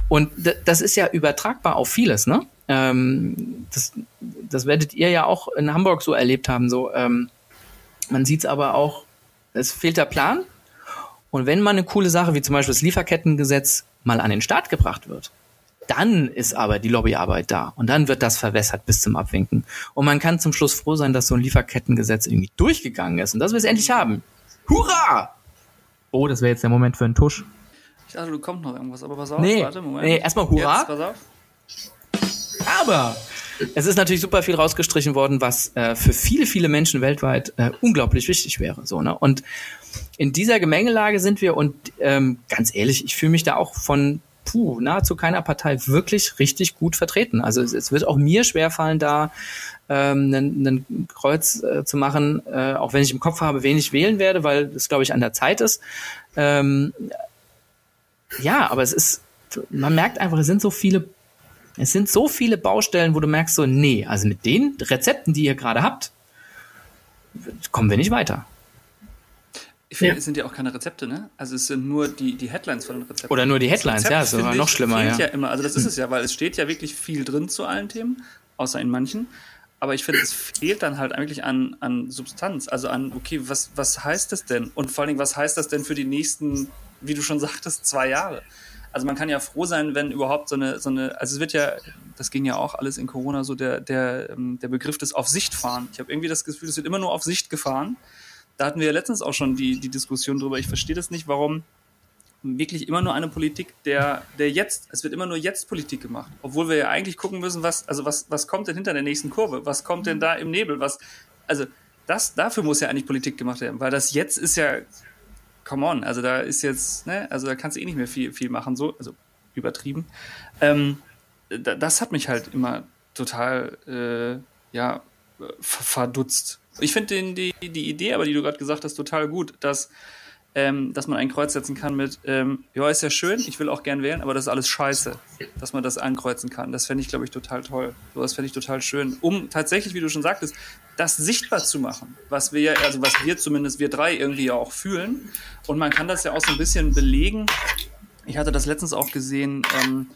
Und das ist ja übertragbar auf vieles, ne? Ähm, das, das werdet ihr ja auch in Hamburg so erlebt haben. So, ähm, man sieht es aber auch, es fehlt der Plan. Und wenn mal eine coole Sache wie zum Beispiel das Lieferkettengesetz mal an den Start gebracht wird, dann ist aber die Lobbyarbeit da und dann wird das verwässert bis zum Abwinken. Und man kann zum Schluss froh sein, dass so ein Lieferkettengesetz irgendwie durchgegangen ist und dass wir es endlich haben. Hurra! Oh, das wäre jetzt der Moment für einen Tusch. Ich dachte, du kommt noch irgendwas, aber pass auf, nee, warte, Moment. Nee, erstmal Hurra. Jetzt, pass auf. Aber es ist natürlich super viel rausgestrichen worden, was äh, für viele, viele Menschen weltweit äh, unglaublich wichtig wäre. So, ne? Und in dieser Gemengelage sind wir und ähm, ganz ehrlich, ich fühle mich da auch von puh, nahezu keiner Partei wirklich richtig gut vertreten. Also es, es wird auch mir schwerfallen, da ähm, einen Kreuz äh, zu machen, äh, auch wenn ich im Kopf habe, wen ich wählen werde, weil es, glaube ich, an der Zeit ist. Ähm, ja, aber es ist, man merkt einfach, es sind so viele, es sind so viele Baustellen, wo du merkst so, nee, also mit den Rezepten, die ihr gerade habt, kommen wir nicht weiter. Ich finde, ja. es sind ja auch keine Rezepte, ne? Also es sind nur die, die Headlines von den Rezepten. Oder nur die Headlines, ja, ist noch schlimmer, ja. ja immer. Also das ist es ja, weil es steht ja wirklich viel drin zu allen Themen, außer in manchen. Aber ich finde, es fehlt dann halt eigentlich an, an Substanz, also an, okay, was, was heißt das denn? Und vor allen Dingen, was heißt das denn für die nächsten, wie du schon sagtest, zwei Jahre? Also man kann ja froh sein, wenn überhaupt so eine, so eine, also es wird ja, das ging ja auch alles in Corona so, der, der, ähm, der Begriff des Auf Sicht fahren. Ich habe irgendwie das Gefühl, es wird immer nur auf Sicht gefahren da hatten wir ja letztens auch schon die, die Diskussion drüber. Ich verstehe das nicht, warum wirklich immer nur eine Politik der, der jetzt, es wird immer nur jetzt Politik gemacht. Obwohl wir ja eigentlich gucken müssen, was, also was, was kommt denn hinter der nächsten Kurve? Was kommt denn da im Nebel? Was, also das, dafür muss ja eigentlich Politik gemacht werden, weil das jetzt ist ja, come on, also da ist jetzt, ne, also da kannst du eh nicht mehr viel, viel machen, so, also übertrieben. Ähm, das hat mich halt immer total, äh, ja, verdutzt. Ich finde die, die Idee, aber die du gerade gesagt hast, total gut, dass ähm, dass man ein Kreuz setzen kann mit, ähm, ja, ist ja schön, ich will auch gern wählen, aber das ist alles scheiße, dass man das ankreuzen kann. Das fände ich, glaube ich, total toll. So was fände ich total schön, um tatsächlich, wie du schon sagtest, das sichtbar zu machen, was wir also was wir zumindest, wir drei irgendwie ja auch fühlen. Und man kann das ja auch so ein bisschen belegen. Ich hatte das letztens auch gesehen, ähm,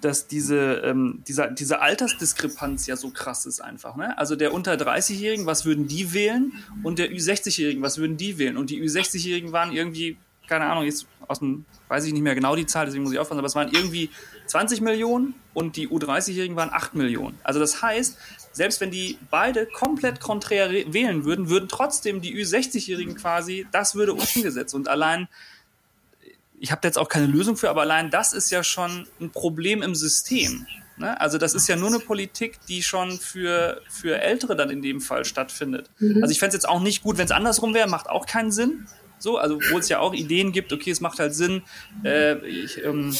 dass diese, ähm, diese, diese Altersdiskrepanz ja so krass ist einfach. Ne? Also der unter 30-Jährigen, was würden die wählen? Und der Ü60-Jährigen, was würden die wählen? Und die Ü60-Jährigen waren irgendwie, keine Ahnung, jetzt aus dem, weiß ich nicht mehr genau die Zahl, deswegen muss ich aufpassen, aber es waren irgendwie 20 Millionen und die U30-Jährigen waren 8 Millionen. Also das heißt, selbst wenn die beide komplett konträr wählen würden, würden trotzdem die Ü60-Jährigen quasi, das würde umgesetzt. Und allein ich habe jetzt auch keine Lösung für, aber allein das ist ja schon ein Problem im System. Ne? Also das ist ja nur eine Politik, die schon für, für Ältere dann in dem Fall stattfindet. Mhm. Also ich fände es jetzt auch nicht gut, wenn es andersrum wäre, macht auch keinen Sinn. So, also wo es ja auch Ideen gibt, okay, es macht halt Sinn. Äh, ich, ähm,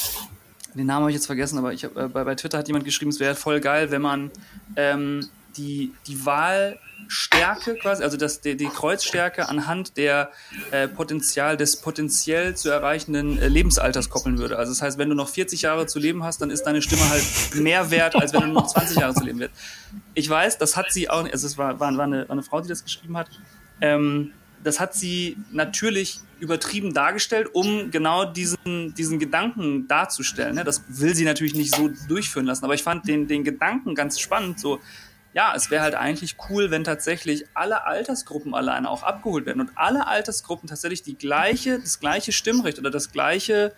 den Namen habe ich jetzt vergessen, aber ich hab, äh, bei, bei Twitter hat jemand geschrieben, es wäre voll geil, wenn man ähm, die, die Wahl Stärke quasi, also das, die, die Kreuzstärke anhand der äh, Potenzial des potenziell zu erreichenden äh, Lebensalters koppeln würde. Also das heißt, wenn du noch 40 Jahre zu leben hast, dann ist deine Stimme halt mehr wert, als wenn du noch 20 Jahre zu leben wirst. Ich weiß, das hat sie auch, also es war, war, war, eine, war eine Frau, die das geschrieben hat. Ähm, das hat sie natürlich übertrieben dargestellt, um genau diesen, diesen Gedanken darzustellen. Ne? Das will sie natürlich nicht so durchführen lassen, aber ich fand den, den Gedanken ganz spannend, so ja, es wäre halt eigentlich cool, wenn tatsächlich alle Altersgruppen alleine auch abgeholt werden und alle Altersgruppen tatsächlich die gleiche, das gleiche Stimmrecht oder das gleiche,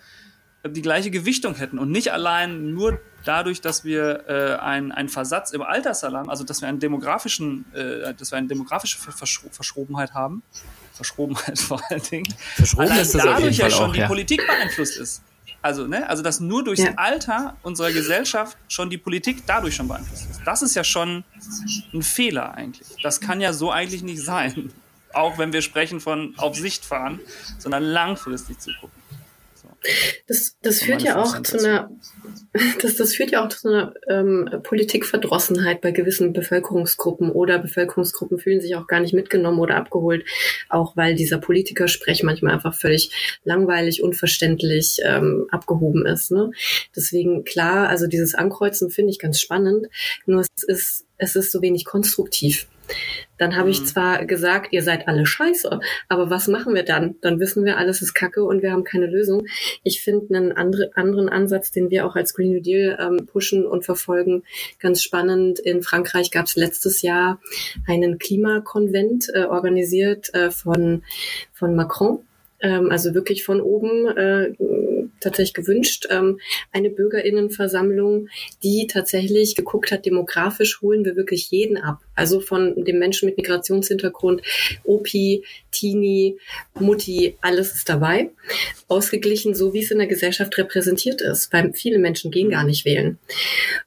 die gleiche Gewichtung hätten und nicht allein nur dadurch, dass wir äh, ein, einen Versatz im Altersalarm, also dass wir einen demografischen, äh, dass wir eine demografische Verschro Verschrobenheit haben, Verschrobenheit vor allen Dingen, Verschroben ist das dadurch ja schon auch, die ja. Politik beeinflusst ist. Also, ne, also dass nur durchs Ja. Alter unserer Gesellschaft schon die Politik dadurch schon beeinflusst ist. Das ist ja schon ein Fehler eigentlich. Das kann ja so eigentlich nicht sein. Auch wenn wir sprechen von auf Sicht fahren, sondern langfristig zu gucken. Das, das führt ja auch zu einer, das, das führt ja auch zu einer ähm, Politikverdrossenheit bei gewissen Bevölkerungsgruppen oder Bevölkerungsgruppen fühlen sich auch gar nicht mitgenommen oder abgeholt, auch weil dieser Politikersprech manchmal einfach völlig langweilig, unverständlich ähm, abgehoben ist. Ne? Deswegen klar, also dieses Ankreuzen finde ich ganz spannend, nur es ist es ist so wenig konstruktiv. Dann habe ich Mhm. zwar gesagt, ihr seid alle scheiße, aber was machen wir dann? Dann wissen wir, alles ist Kacke und wir haben keine Lösung. Ich finde einen andere, anderen Ansatz, den wir auch als Green New Deal ähm, pushen und verfolgen, ganz spannend. In Frankreich gab es letztes Jahr einen Klimakonvent äh, organisiert äh, von, von Macron. Ähm, also wirklich von oben äh, tatsächlich gewünscht, ähm, eine Bürgerinnenversammlung, die tatsächlich geguckt hat, demografisch holen wir wirklich jeden ab. Also von dem Menschen mit Migrationshintergrund, Opi, Teenie, Mutti, alles ist dabei. Ausgeglichen, so wie es in der Gesellschaft repräsentiert ist, weil viele Menschen gehen gar nicht wählen.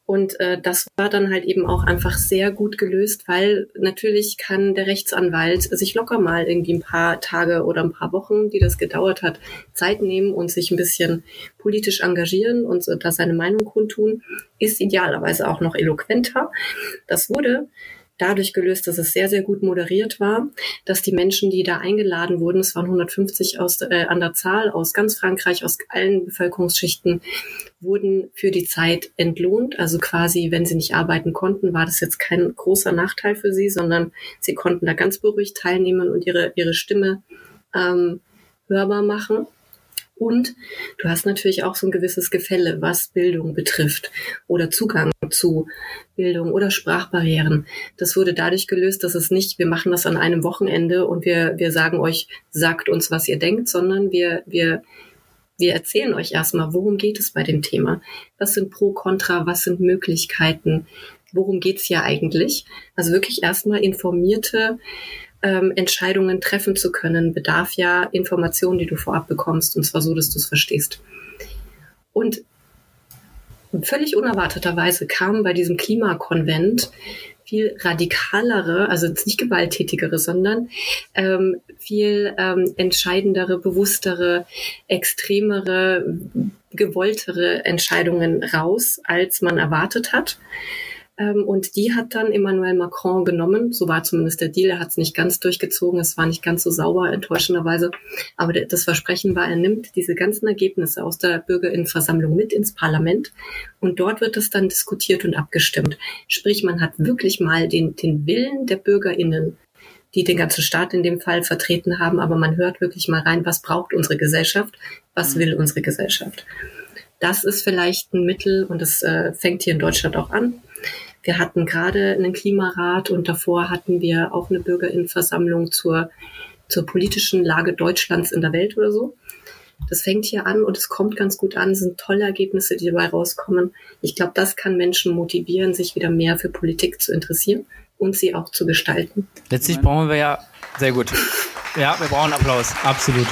Und äh, das war dann halt eben auch einfach sehr gut gelöst, weil natürlich kann der Rechtsanwalt sich locker mal irgendwie ein paar Tage oder ein paar Wochen, die das gedauert hat, Zeit nehmen und sich ein bisschen politisch engagieren und so, da seine Meinung kundtun, ist idealerweise auch noch eloquenter. Das wurde dadurch gelöst, dass es sehr, sehr gut moderiert war, dass die Menschen, die da eingeladen wurden, es waren 150 aus, äh, an der Zahl aus ganz Frankreich, aus allen Bevölkerungsschichten, wurden für die Zeit entlohnt. Also quasi, wenn sie nicht arbeiten konnten, war das jetzt kein großer Nachteil für sie, sondern sie konnten da ganz beruhigt teilnehmen und ihre, ihre Stimme ähm, hörbar machen. Und du hast natürlich auch so ein gewisses Gefälle, was Bildung betrifft oder Zugang zu Bildung oder Sprachbarrieren. Das wurde dadurch gelöst, dass es nicht, wir machen das an einem Wochenende und wir, wir sagen euch, sagt uns, was ihr denkt, sondern wir, wir, wir erzählen euch erstmal, worum geht es bei dem Thema? Was sind Pro, Contra, was sind Möglichkeiten? Worum geht's hier eigentlich? Also wirklich erstmal informierte ähm, Entscheidungen treffen zu können, bedarf ja Informationen, die du vorab bekommst, und zwar so, dass du es verstehst. Und völlig unerwarteterweise kam bei diesem Klimakonvent viel radikalere, also nicht gewalttätigere, sondern ähm, viel ähm, entscheidendere, bewusstere, extremere, gewolltere Entscheidungen raus, als man erwartet hat. Ähm, und die hat dann Emmanuel Macron genommen. So war zumindest der Deal. Er hat es nicht ganz durchgezogen. Es war nicht ganz so sauber, enttäuschenderweise. Aber das Versprechen war, er nimmt diese ganzen Ergebnisse aus der Bürgerinnenversammlung mit ins Parlament. Und dort wird es dann diskutiert und abgestimmt. Sprich, man hat wirklich mal den, den Willen der Bürgerinnen die den ganzen Staat in dem Fall vertreten haben, aber man hört wirklich mal rein, was braucht unsere Gesellschaft, was mhm. will unsere Gesellschaft. Das ist vielleicht ein Mittel und das äh, fängt hier in Deutschland auch an. Wir hatten gerade einen Klimarat und davor hatten wir auch eine Bürgerinnenversammlung zur, zur politischen Lage Deutschlands in der Welt oder so. Das fängt hier an und es kommt ganz gut an, es sind tolle Ergebnisse, die dabei rauskommen. Ich glaube, das kann Menschen motivieren, sich wieder mehr für Politik zu interessieren und sie auch zu gestalten. Letztlich brauchen wir ja, sehr gut. Ja, wir brauchen Applaus, absolut.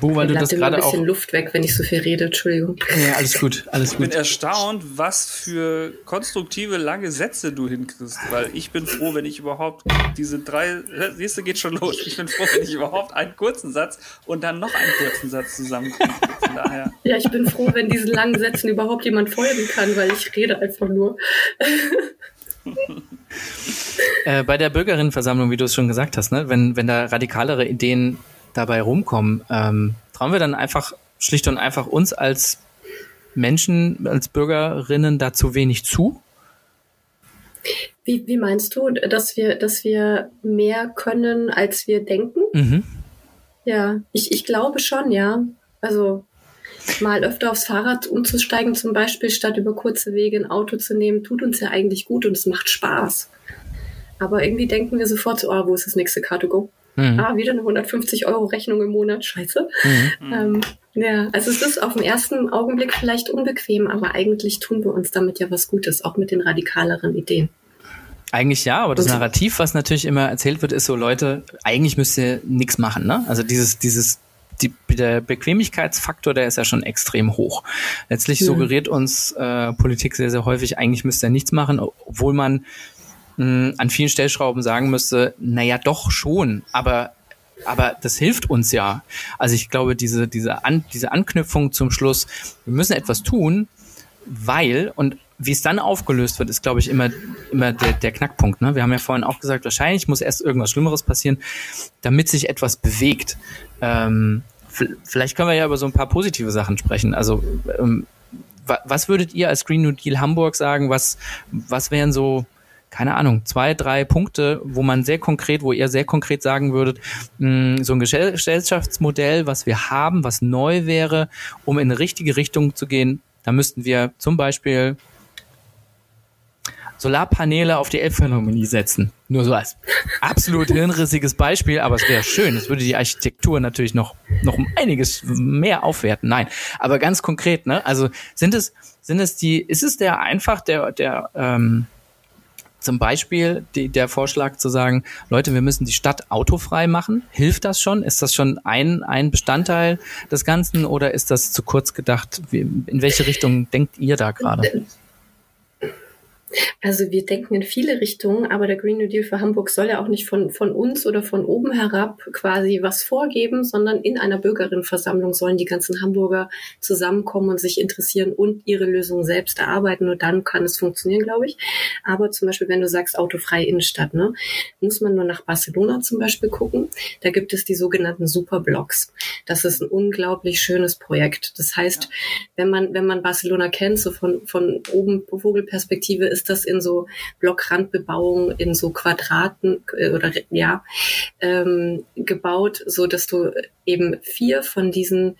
Bu, weil du das gerade auch. ein bisschen Luft weg, wenn ich so viel rede, Entschuldigung. Ja, alles gut, alles gut. Ich bin erstaunt, was für konstruktive lange Sätze du hinkriegst, weil ich bin froh, wenn ich überhaupt diese drei, siehst du, geht schon los. Ich bin froh, wenn ich überhaupt einen kurzen Satz und dann noch einen kurzen Satz zusammenkriege. Von daher. Ja, ich bin froh, wenn diesen langen Sätzen überhaupt jemand folgen kann, weil ich rede einfach nur. äh, bei der Bürgerinnenversammlung, wie du es schon gesagt hast, ne, wenn, wenn da radikalere Ideen dabei rumkommen. Ähm, trauen wir dann einfach schlicht und einfach uns als Menschen, als Bürgerinnen da zu wenig zu? Wie, wie meinst du, dass wir, dass wir mehr können, als wir denken? Mhm. Ja, ich, ich glaube schon, ja. Also mal öfter aufs Fahrrad umzusteigen, zum Beispiel, statt über kurze Wege ein Auto zu nehmen, tut uns ja eigentlich gut und es macht Spaß. Aber irgendwie denken wir sofort so, ah, wo ist das nächste Car2Go? Mhm. Ah, wieder eine 150 Euro Rechnung im Monat, scheiße. Mhm. Ähm, ja, also es ist auf den ersten Augenblick vielleicht unbequem, aber eigentlich tun wir uns damit ja was Gutes, auch mit den radikaleren Ideen. Eigentlich ja, aber das Narrativ, was natürlich immer erzählt wird, ist so, Leute, eigentlich müsst ihr nichts machen, ne? Also dieses, dieses, die, der Bequemlichkeitsfaktor, der ist ja schon extrem hoch. Letztlich mhm. suggeriert uns äh, Politik sehr, sehr häufig, eigentlich müsst ihr nichts machen, obwohl man mh, an vielen Stellschrauben sagen müsste, naja, doch schon, aber aber das hilft uns ja. Also ich glaube, diese, diese, An diese Anknüpfung zum Schluss, wir müssen etwas tun, weil, und wie es dann aufgelöst wird, ist, glaube ich, immer, immer der, der Knackpunkt. Ne? Wir haben ja vorhin auch gesagt, wahrscheinlich muss erst irgendwas Schlimmeres passieren, damit sich etwas bewegt. Ähm, vielleicht können wir ja über so ein paar positive Sachen sprechen. Also ähm, was würdet ihr als Green New Deal Hamburg sagen? Was, was wären so keine Ahnung, zwei, drei Punkte, wo man sehr konkret, wo ihr sehr konkret sagen würdet, mh, mm, so ein Gesellschaftsmodell, was wir haben, was neu wäre, um in eine richtige Richtung zu gehen, da müssten wir zum Beispiel Solarpaneele auf die Elbphilharmonie setzen. Nur so als absolut hirnrissiges Beispiel, aber es wäre schön. Es würde die Architektur natürlich noch, noch einiges mehr aufwerten. Nein, aber ganz konkret, ne? Also sind es, sind es die, ist es der einfach der, der, ähm, zum Beispiel die, der Vorschlag zu sagen, Leute, wir müssen die Stadt autofrei machen. Hilft das schon? Ist das schon ein, ein Bestandteil des Ganzen oder ist das zu kurz gedacht? In welche Richtung denkt ihr da gerade? Also wir denken in viele Richtungen, aber der Green New Deal für Hamburg soll ja auch nicht von, von uns oder von oben herab quasi was vorgeben, sondern in einer Bürgerinnenversammlung sollen die ganzen Hamburger zusammenkommen und sich interessieren und ihre Lösungen selbst erarbeiten. Nur dann kann es funktionieren, glaube ich. Aber zum Beispiel, wenn du sagst autofreie Innenstadt, ne, muss man nur nach Barcelona zum Beispiel gucken. Da gibt es die sogenannten Superblocks. Das ist ein unglaublich schönes Projekt. Das heißt, wenn man, wenn man Barcelona kennt, so von, von oben Vogelperspektive, ist ist das in so Blockrandbebauung, in so Quadraten äh, oder ja ähm, gebaut, so dass du eben vier von diesen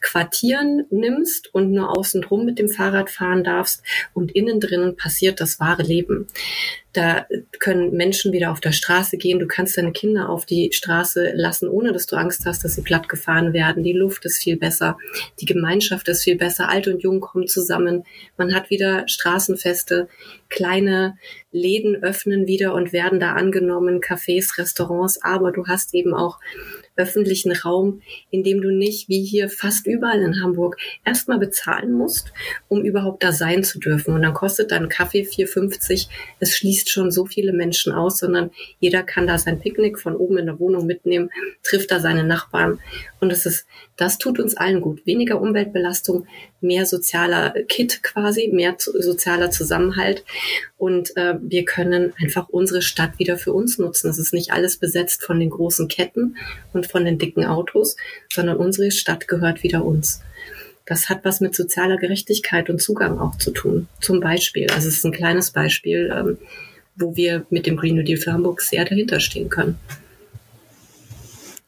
Quartieren nimmst und nur außen drum mit dem Fahrrad fahren darfst und innen drinnen passiert das wahre Leben. Da können Menschen wieder auf der Straße gehen. Du kannst deine Kinder auf die Straße lassen, ohne dass du Angst hast, dass sie platt gefahren werden. Die Luft ist viel besser. Die Gemeinschaft ist viel besser. Alt und Jung kommen zusammen. Man hat wieder Straßenfeste, kleine Läden öffnen wieder und werden da angenommen, Cafés, Restaurants, aber du hast eben auch öffentlichen Raum, in dem du nicht, wie hier fast überall in Hamburg, erstmal bezahlen musst, um überhaupt da sein zu dürfen. Und dann kostet dein Kaffee 4,50. Es schließt schon so viele Menschen aus, sondern jeder kann da sein Picknick von oben in der Wohnung mitnehmen, trifft da seine Nachbarn. Und es ist, das tut uns allen gut. Weniger Umweltbelastung, mehr sozialer Kit quasi, mehr sozialer Zusammenhalt. Und äh, wir können einfach unsere Stadt wieder für uns nutzen. Es ist nicht alles besetzt von den großen Ketten und von den dicken Autos, sondern unsere Stadt gehört wieder uns. Das hat was mit sozialer Gerechtigkeit und Zugang auch zu tun. Zum Beispiel, also es ist ein kleines Beispiel, ähm, wo wir mit dem Green New Deal für Hamburg sehr dahinter stehen können.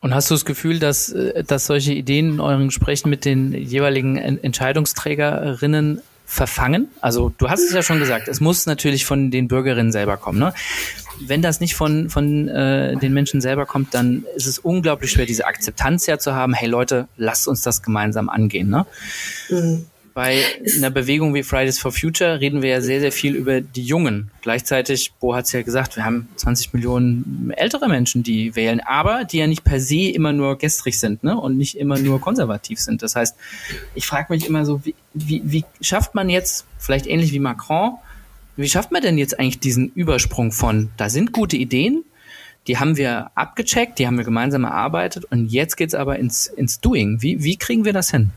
Und hast du das Gefühl, dass, äh, dass solche Ideen in euren Gesprächen mit den jeweiligen Entscheidungsträgerinnen verfangen? Also du hast es ja schon gesagt, es muss natürlich von den Bürgerinnen selber kommen. Ne? Wenn das nicht von, von äh, den Menschen selber kommt, dann ist es unglaublich schwer, diese Akzeptanz ja zu haben, hey Leute, lasst uns das gemeinsam angehen. Ne? Mhm. Bei einer Bewegung wie Fridays for Future reden wir ja sehr, sehr viel über die Jungen. Gleichzeitig, Bo hat es ja gesagt, wir haben 20 Millionen ältere Menschen, die wählen, aber die ja nicht per se immer nur gestrig sind ne? und nicht immer nur konservativ sind. Das heißt, ich frage mich immer so, wie, wie, wie schafft man jetzt, vielleicht ähnlich wie Macron, wie schafft man denn jetzt eigentlich diesen Übersprung von, da sind gute Ideen, die haben wir abgecheckt, die haben wir gemeinsam erarbeitet und jetzt geht's aber ins, ins Doing. Wie, wie kriegen wir das hin?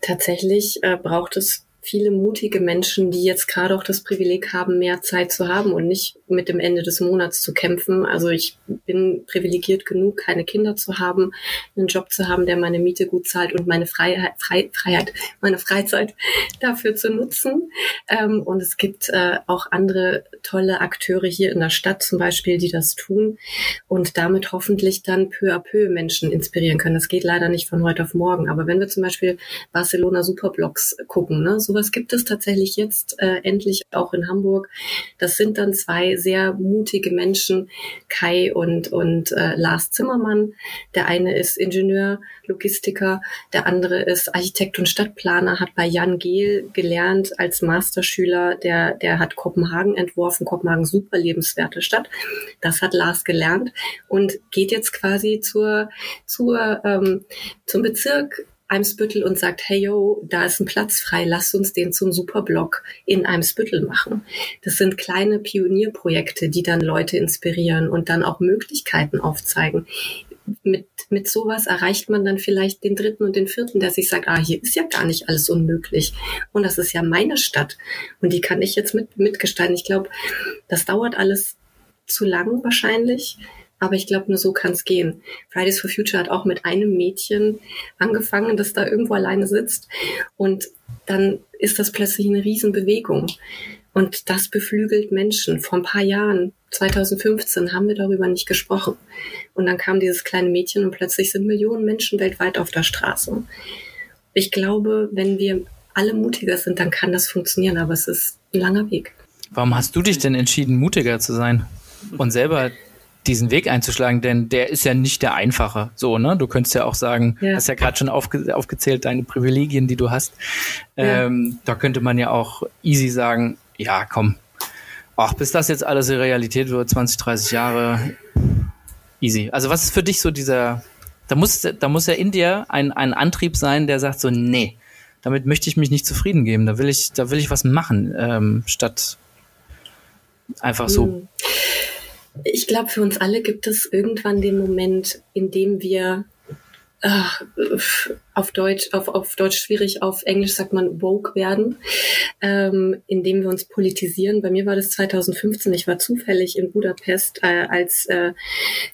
Tatsächlich äh, braucht es viele mutige Menschen, die jetzt gerade auch das Privileg haben, mehr Zeit zu haben und nicht mit dem Ende des Monats zu kämpfen. Also ich bin privilegiert genug, keine Kinder zu haben, einen Job zu haben, der meine Miete gut zahlt und meine Freiheit, Freiheit meine Freizeit dafür zu nutzen. Ähm, und es gibt äh, auch andere tolle Akteure hier in der Stadt zum Beispiel, die das tun und damit hoffentlich dann peu à peu Menschen inspirieren können. Das geht leider nicht von heute auf morgen. Aber wenn wir zum Beispiel Barcelona Superblocks gucken, ne, so sowas gibt es tatsächlich jetzt äh, endlich auch in Hamburg. Das sind dann zwei sehr mutige Menschen, Kai und, und äh, Lars Zimmermann. Der eine ist Ingenieur, Logistiker, der andere ist Architekt und Stadtplaner, hat bei Jan Gehl gelernt als Masterschüler, der, der hat Kopenhagen entworfen, Kopenhagen super lebenswerte Stadt. Das hat Lars gelernt und geht jetzt quasi zur, zur, ähm, zum Bezirk Eimsbüttel und sagt, hey yo, da ist ein Platz frei, lasst uns den zum Superblock in Eimsbüttel machen. Das sind kleine Pionierprojekte, die dann Leute inspirieren und dann auch Möglichkeiten aufzeigen. Mit, mit sowas erreicht man dann vielleicht den dritten und den vierten, der sich sagt, ah, hier ist ja gar nicht alles unmöglich. Und das ist ja meine Stadt. Und die kann ich jetzt mit, mitgestalten. Ich glaube, das dauert alles zu lang wahrscheinlich. Aber ich glaube, nur so kann es gehen. Fridays for Future hat auch mit einem Mädchen angefangen, das da irgendwo alleine sitzt. Und dann ist das plötzlich eine Riesenbewegung. Und das beflügelt Menschen. Vor ein paar Jahren, 2015, haben wir darüber nicht gesprochen. Und dann kam dieses kleine Mädchen und plötzlich sind Millionen Menschen weltweit auf der Straße. Ich glaube, wenn wir alle mutiger sind, dann kann das funktionieren, aber es ist ein langer Weg. Warum hast du dich denn entschieden, mutiger zu sein und selber diesen Weg einzuschlagen, denn der ist ja nicht der einfache. So, ne? Du könntest ja auch sagen, ja. hast ja gerade schon aufge aufgezählt, deine Privilegien, die du hast. Ja. Ähm, da könnte man ja auch easy sagen, ja, komm, ach, bis das jetzt alles in Realität wird, 20, 30 Jahre, easy. Also was ist für dich so dieser, da muss, da muss ja in dir ein, ein Antrieb sein, der sagt so, nee, damit möchte ich mich nicht zufrieden geben. Da will ich, da will ich was machen, ähm, statt einfach so. Hm ich glaube, für uns alle gibt es irgendwann den Moment, in dem wir ach, auf Deutsch, auf, auf Deutsch schwierig, auf Englisch sagt man woke werden, ähm, indem wir uns politisieren. Bei mir war das 2015. Ich war zufällig in Budapest, äh, als äh,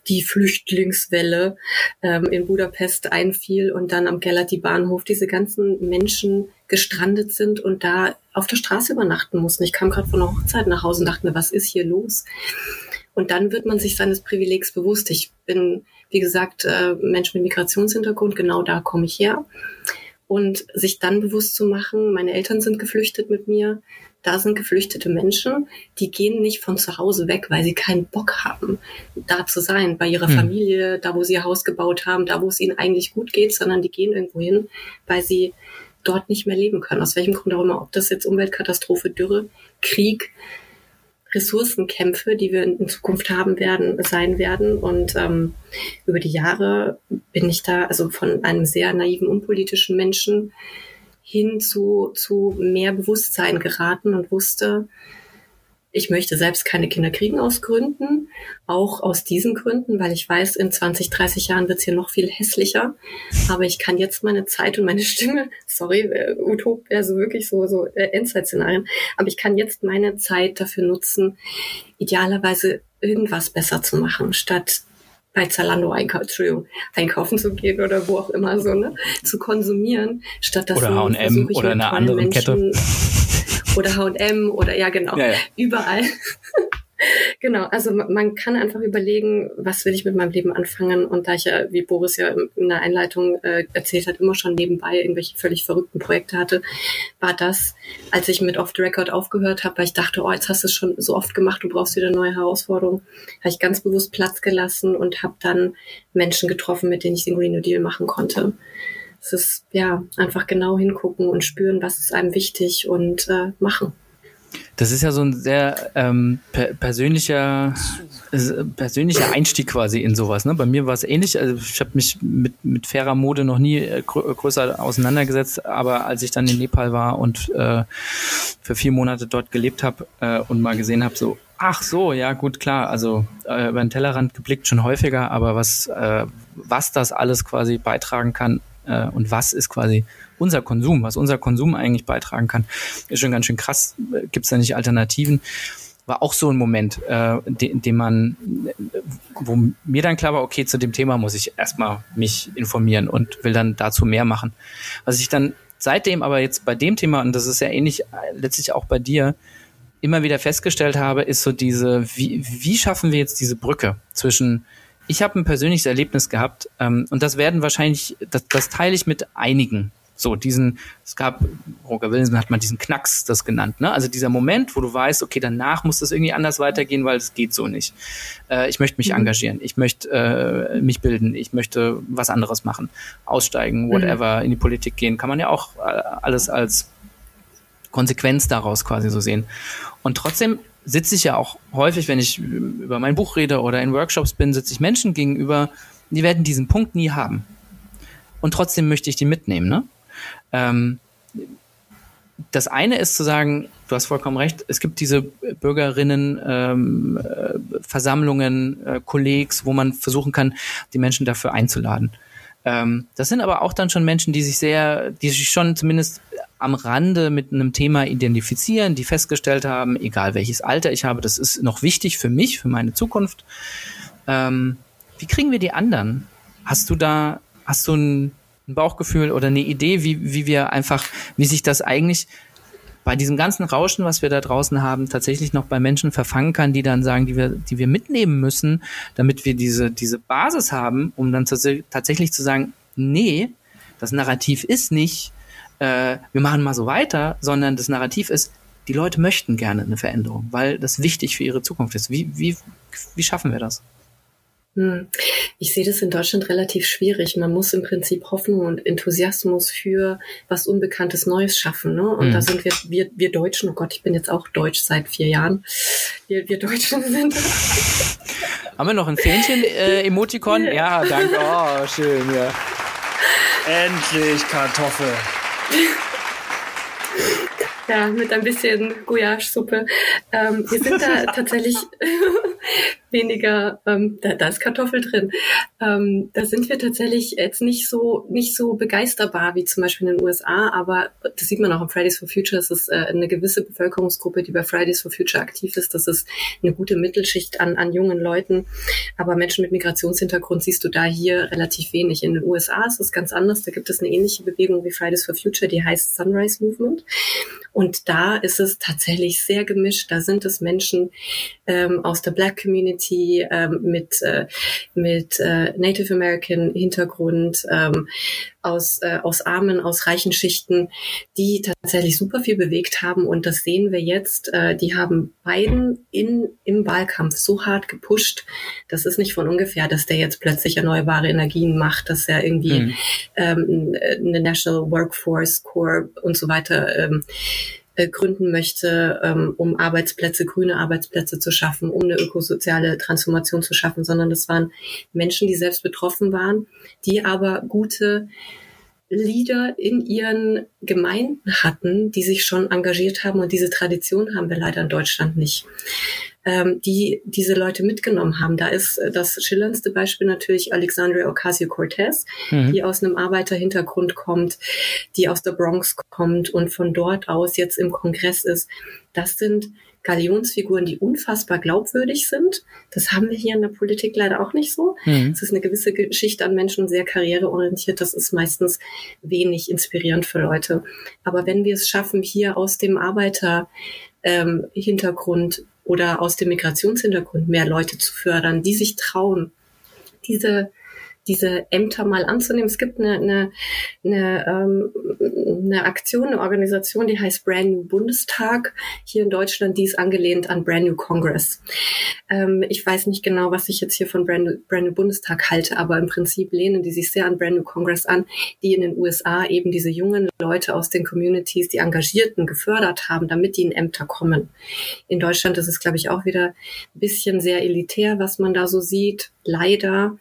die Flüchtlingswelle ähm, in Budapest einfiel und dann am Gelati Bahnhof diese ganzen Menschen gestrandet sind und da auf der Straße übernachten mussten. Ich kam gerade von der Hochzeit nach Hause und dachte mir, was ist hier los? Und dann wird man sich seines Privilegs bewusst. Ich bin, wie gesagt, äh, Mensch mit Migrationshintergrund, genau da komme ich her. Und sich dann bewusst zu machen, meine Eltern sind geflüchtet mit mir, da sind geflüchtete Menschen, die gehen nicht von zu Hause weg, weil sie keinen Bock haben, da zu sein, bei ihrer hm. Familie, da wo sie ihr Haus gebaut haben, da wo es ihnen eigentlich gut geht, sondern die gehen irgendwo hin, weil sie dort nicht mehr leben können. Aus welchem Grund auch immer, ob das jetzt Umweltkatastrophe, Dürre, Krieg, Ressourcenkämpfe, die wir in Zukunft haben werden, sein werden. Und ähm, über die Jahre bin ich da also von einem sehr naiven, unpolitischen Menschen hin zu, zu mehr Bewusstsein geraten und wusste, ich möchte selbst keine Kinder kriegen aus Gründen, auch aus diesen Gründen, weil ich weiß, in 20, 30 Jahren wird es hier noch viel hässlicher. Aber ich kann jetzt meine Zeit und meine Stimme, sorry, äh, Utop wäre so wirklich so, so äh, Endzeit-Szenarien, aber ich kann jetzt meine Zeit dafür nutzen, idealerweise irgendwas besser zu machen, statt bei Zalando einkaufen, einkaufen zu gehen oder wo auch immer so, ne, zu konsumieren, statt dass oder H&M oder eine andere Menschen, Kette oder H&M oder ja genau, ja, ja. überall. genau, also man kann einfach überlegen, was will ich mit meinem Leben anfangen und da ich ja, wie Boris ja in der Einleitung äh, erzählt hat, immer schon nebenbei irgendwelche völlig verrückten Projekte hatte, war das, als ich mit Off the Record aufgehört habe, weil ich dachte, oh, jetzt hast du es schon so oft gemacht, du brauchst wieder neue Herausforderungen, habe ich ganz bewusst Platz gelassen und habe dann Menschen getroffen, mit denen ich den Green New Deal machen konnte es ist ja einfach genau hingucken und spüren, was ist einem wichtig und äh, machen. Das ist ja so ein sehr ähm, per persönlicher äh, persönlicher Einstieg quasi in sowas. Ne? Bei mir war es ähnlich. Also ich habe mich mit, mit fairer Mode noch nie äh, grö größer auseinandergesetzt, aber als ich dann in Nepal war und äh, für vier Monate dort gelebt habe äh, und mal gesehen habe, so Ach so, ja gut, klar. Also äh, über den Tellerrand geblickt schon häufiger, aber was, äh, was das alles quasi beitragen kann äh, und was ist quasi unser Konsum, was unser Konsum eigentlich beitragen kann, ist schon ganz schön krass. Gibt es da nicht Alternativen? War auch so ein Moment, äh, in dem man, wo mir dann klar war, okay, zu dem Thema muss ich erstmal mich informieren und will dann dazu mehr machen. Was ich dann seitdem aber jetzt bei dem Thema, und das ist ja ähnlich äh, letztlich auch bei dir, immer wieder festgestellt habe, ist so diese, wie, wie schaffen wir jetzt diese Brücke zwischen ich habe ein persönliches Erlebnis gehabt ähm, und das werden wahrscheinlich, das, das teile ich mit einigen. So, diesen, es gab, Roger Wilson hat mal diesen Knacks das genannt, ne? Also dieser Moment, wo du weißt, okay, danach muss das irgendwie anders weitergehen, weil es geht so nicht. Äh, ich möchte mich mhm. engagieren, ich möchte äh, mich bilden, ich möchte was anderes machen, aussteigen, mhm. whatever, mhm. in die Politik gehen, kann man ja auch äh, alles als Konsequenz daraus quasi so sehen. Und trotzdem sitze ich ja auch häufig, wenn ich über mein Buch rede oder in Workshops bin, sitze ich Menschen gegenüber, die werden diesen Punkt nie haben. Und trotzdem möchte ich die mitnehmen. Ne? Ähm, das eine ist zu sagen, du hast vollkommen recht, es gibt diese Bürgerinnen, ähm, äh, Versammlungen, äh, Kollegs, wo man versuchen kann, die Menschen dafür einzuladen. Ähm, das sind aber auch dann schon Menschen, die sich sehr, die sich schon zumindest am Rande mit einem Thema identifizieren, die festgestellt haben, egal welches Alter ich habe, das ist noch wichtig für mich, für meine Zukunft. Ähm, wie kriegen wir die anderen? Hast du da, hast du ein, ein Bauchgefühl oder eine Idee, wie, wie wir einfach, wie sich das eigentlich bei diesem ganzen Rauschen, was wir da draußen haben, tatsächlich noch bei Menschen verfangen kann, die dann sagen, die wir, die wir mitnehmen müssen, damit wir diese, diese Basis haben, um dann tatsächlich zu sagen, nee, das Narrativ ist nicht, äh, wir machen mal so weiter, sondern das Narrativ ist, die Leute möchten gerne eine Veränderung, weil das wichtig für ihre Zukunft ist. Wie, wie, wie schaffen wir das? Hm. Ich sehe das in Deutschland relativ schwierig. Man muss im Prinzip Hoffnung und Enthusiasmus für was Unbekanntes Neues schaffen. Ne? Und mhm. da sind wir, wir, wir Deutschen, oh Gott, ich bin jetzt auch Deutsch seit vier Jahren. Wir, wir Deutschen sind. Haben wir noch ein Fähnchen-Emotikon? Äh, ja, danke. Oh, schön, ja. Endlich Kartoffel. Ja, mit ein bisschen Gouache-Suppe. Ähm, wir sind da tatsächlich weniger, ähm, da, da ist Kartoffel drin. Ähm, da sind wir tatsächlich jetzt nicht so nicht so begeisterbar wie zum Beispiel in den USA, aber das sieht man auch im Fridays for Future. Es ist äh, eine gewisse Bevölkerungsgruppe, die bei Fridays for Future aktiv ist. Das ist eine gute Mittelschicht an, an jungen Leuten. Aber Menschen mit Migrationshintergrund siehst du da hier relativ wenig. In den USA ist es ganz anders. Da gibt es eine ähnliche Bewegung wie Fridays for Future, die heißt Sunrise Movement. Und da ist es tatsächlich sehr gemischt. Da sind es Menschen ähm, aus der Black Community ähm, mit, äh, mit äh, Native American Hintergrund, ähm, aus, äh, aus armen, aus reichen Schichten, die tatsächlich super viel bewegt haben. Und das sehen wir jetzt. Äh, die haben Biden in, im Wahlkampf so hart gepusht. Das ist nicht von ungefähr, dass der jetzt plötzlich erneuerbare Energien macht, dass er irgendwie mhm. ähm, eine National Workforce Corps und so weiter ähm, äh, gründen möchte, ähm, um Arbeitsplätze, grüne Arbeitsplätze zu schaffen, um eine ökosoziale Transformation zu schaffen, sondern das waren Menschen, die selbst betroffen waren, die aber gute Leader in ihren Gemeinden hatten, die sich schon engagiert haben und diese Tradition haben wir leider in Deutschland nicht ähm, die diese Leute mitgenommen haben. Da ist äh, das schillerndste Beispiel natürlich Alexandria Ocasio-Cortez, mhm. die aus einem Arbeiterhintergrund kommt, die aus der Bronx kommt und von dort aus jetzt im Kongress ist. Das sind Galionsfiguren, die unfassbar glaubwürdig sind. Das haben wir hier in der Politik leider auch nicht so. Mhm. Es ist eine gewisse Geschichte an Menschen sehr karriereorientiert. Das ist meistens wenig inspirierend für Leute. Aber wenn wir es schaffen, hier aus dem Arbeiter ähm, Hintergrund oder aus dem Migrationshintergrund mehr Leute zu fördern, die sich trauen, diese diese Ämter mal anzunehmen. Es gibt eine, eine, eine, ähm, eine Aktion, eine Organisation, die heißt Brand New Bundestag hier in Deutschland, die ist angelehnt an Brand New Congress. Ähm, ich weiß nicht genau, was ich jetzt hier von Brand New, Brand New Bundestag halte, aber im Prinzip lehnen die sich sehr an Brand New Congress an, die in den USA eben diese jungen Leute aus den Communities, die Engagierten gefördert haben, damit die in Ämter kommen. In Deutschland ist es, glaube ich, auch wieder ein bisschen sehr elitär, was man da so sieht. Leider.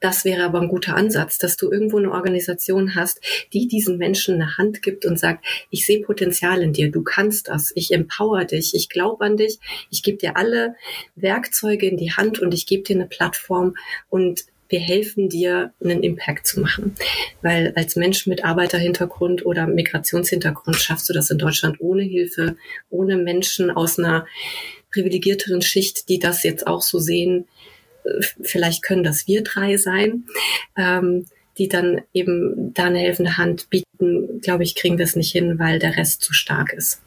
Das wäre aber ein guter Ansatz, dass du irgendwo eine Organisation hast, die diesen Menschen eine Hand gibt und sagt, ich sehe Potenzial in dir, du kannst das, ich empower dich, ich glaube an dich, ich gebe dir alle Werkzeuge in die Hand und ich gebe dir eine Plattform und wir helfen dir, einen Impact zu machen. Weil als Mensch mit Arbeiterhintergrund oder Migrationshintergrund schaffst du das in Deutschland ohne Hilfe, ohne Menschen aus einer privilegierteren Schicht, die das jetzt auch so sehen, vielleicht können das wir drei sein, ähm, die dann eben da eine helfende Hand bieten, glaube ich, kriegen wir es nicht hin, weil der Rest zu stark ist.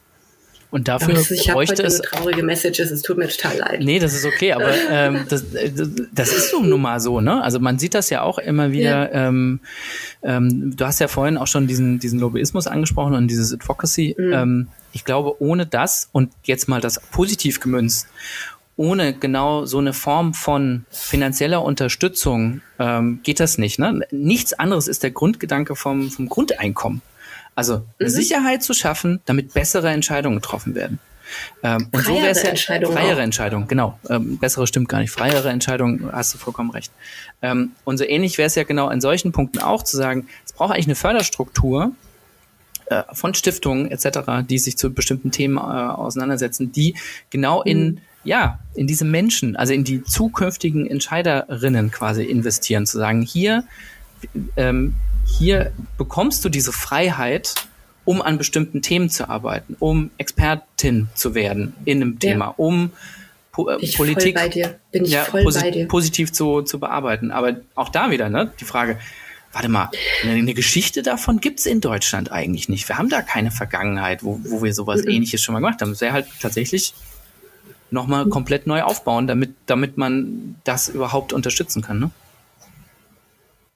Und dafür ist, ich bräuchte es. traurige Messages, es tut mir total leid. Nee, das ist okay, aber ähm, das, das ist so nun mal so, ne? Also man sieht das ja auch immer wieder. Ja. Ähm, ähm, du hast ja vorhin auch schon diesen, diesen Lobbyismus angesprochen und dieses Advocacy. Mhm. Ähm, ich glaube, ohne das und jetzt mal das positiv gemünzt, ohne genau so eine Form von finanzieller Unterstützung ähm, geht das nicht. Ne? Nichts anderes ist der Grundgedanke vom, vom Grundeinkommen. Also mhm. Sicherheit zu schaffen, damit bessere Entscheidungen getroffen werden. Ähm, und freiere so wäre es ja Entscheidung freiere auch. Entscheidung, genau. Ähm, bessere stimmt gar nicht. Freiere Entscheidung, hast du vollkommen recht. Ähm, und so ähnlich wäre es ja genau in solchen Punkten auch zu sagen, es braucht eigentlich eine Förderstruktur, äh, von Stiftungen etc., die sich zu bestimmten Themen äh, auseinandersetzen, die genau in mhm ja, in diese Menschen, also in die zukünftigen Entscheiderinnen quasi investieren, zu sagen, hier, ähm, hier bekommst du diese Freiheit, um an bestimmten Themen zu arbeiten, um Expertin zu werden in einem Thema, ja. um po äh, Politik ja, posi positiv zu, zu bearbeiten. Aber auch da wieder, ne, die Frage, warte mal, eine Geschichte davon gibt's in Deutschland eigentlich nicht. Wir haben da keine Vergangenheit, wo, wo wir sowas mhm. ähnliches schon mal gemacht haben. Es wäre halt tatsächlich nochmal komplett neu aufbauen, damit, damit man das überhaupt unterstützen kann. Ne?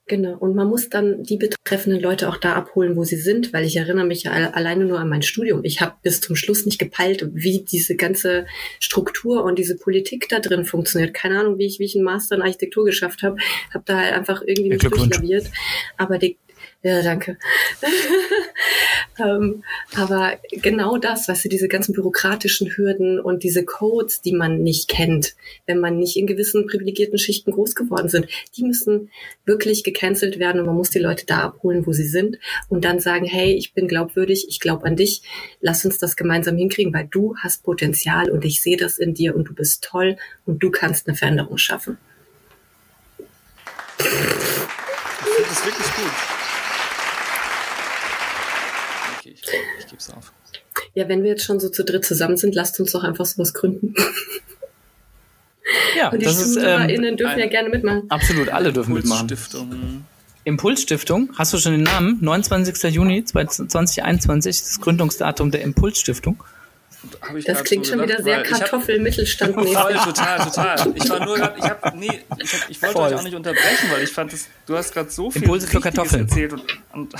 Genau. Und man muss dann die betreffenden Leute auch da abholen, wo sie sind, weil ich erinnere mich ja alleine nur an mein Studium. Ich habe bis zum Schluss nicht gepeilt, wie diese ganze Struktur und diese Politik da drin funktioniert. Keine Ahnung, wie ich, wie ich einen Master in Architektur geschafft habe. Habe da halt einfach irgendwie nicht durchlaviert. Aber die, ja, danke. ähm, aber genau das, weißt du, diese ganzen bürokratischen Hürden und diese Codes, die man nicht kennt, wenn man nicht in gewissen privilegierten Schichten groß geworden sind, die müssen wirklich gecancelt werden und man muss die Leute da abholen, wo sie sind und dann sagen, hey, ich bin glaubwürdig, ich glaube an dich, lass uns das gemeinsam hinkriegen, weil du hast Potenzial und ich sehe das in dir und du bist toll und du kannst eine Veränderung schaffen. Das wirklich gut. Ich gebe es auf. Ja, wenn wir jetzt schon so zu dritt zusammen sind, lasst uns doch einfach sowas gründen. Ja, Und die das ähm, dürfen ja gerne mitmachen. Absolut, alle dürfen mitmachen. Impulsstiftung. Impulsstiftung, hast du schon den Namen? 29. Juni 2021, das Gründungsdatum der Impulsstiftung. Das klingt so schon gedacht, wieder sehr Kartoffel-Mittelstand. Voll, total, total. Ich war nur grad, ich hab, nee, ich, hab, ich wollte Voll. euch auch nicht unterbrechen, weil ich fand, das, du hast gerade so viel Impulse für Kartoffeln erzählt und, und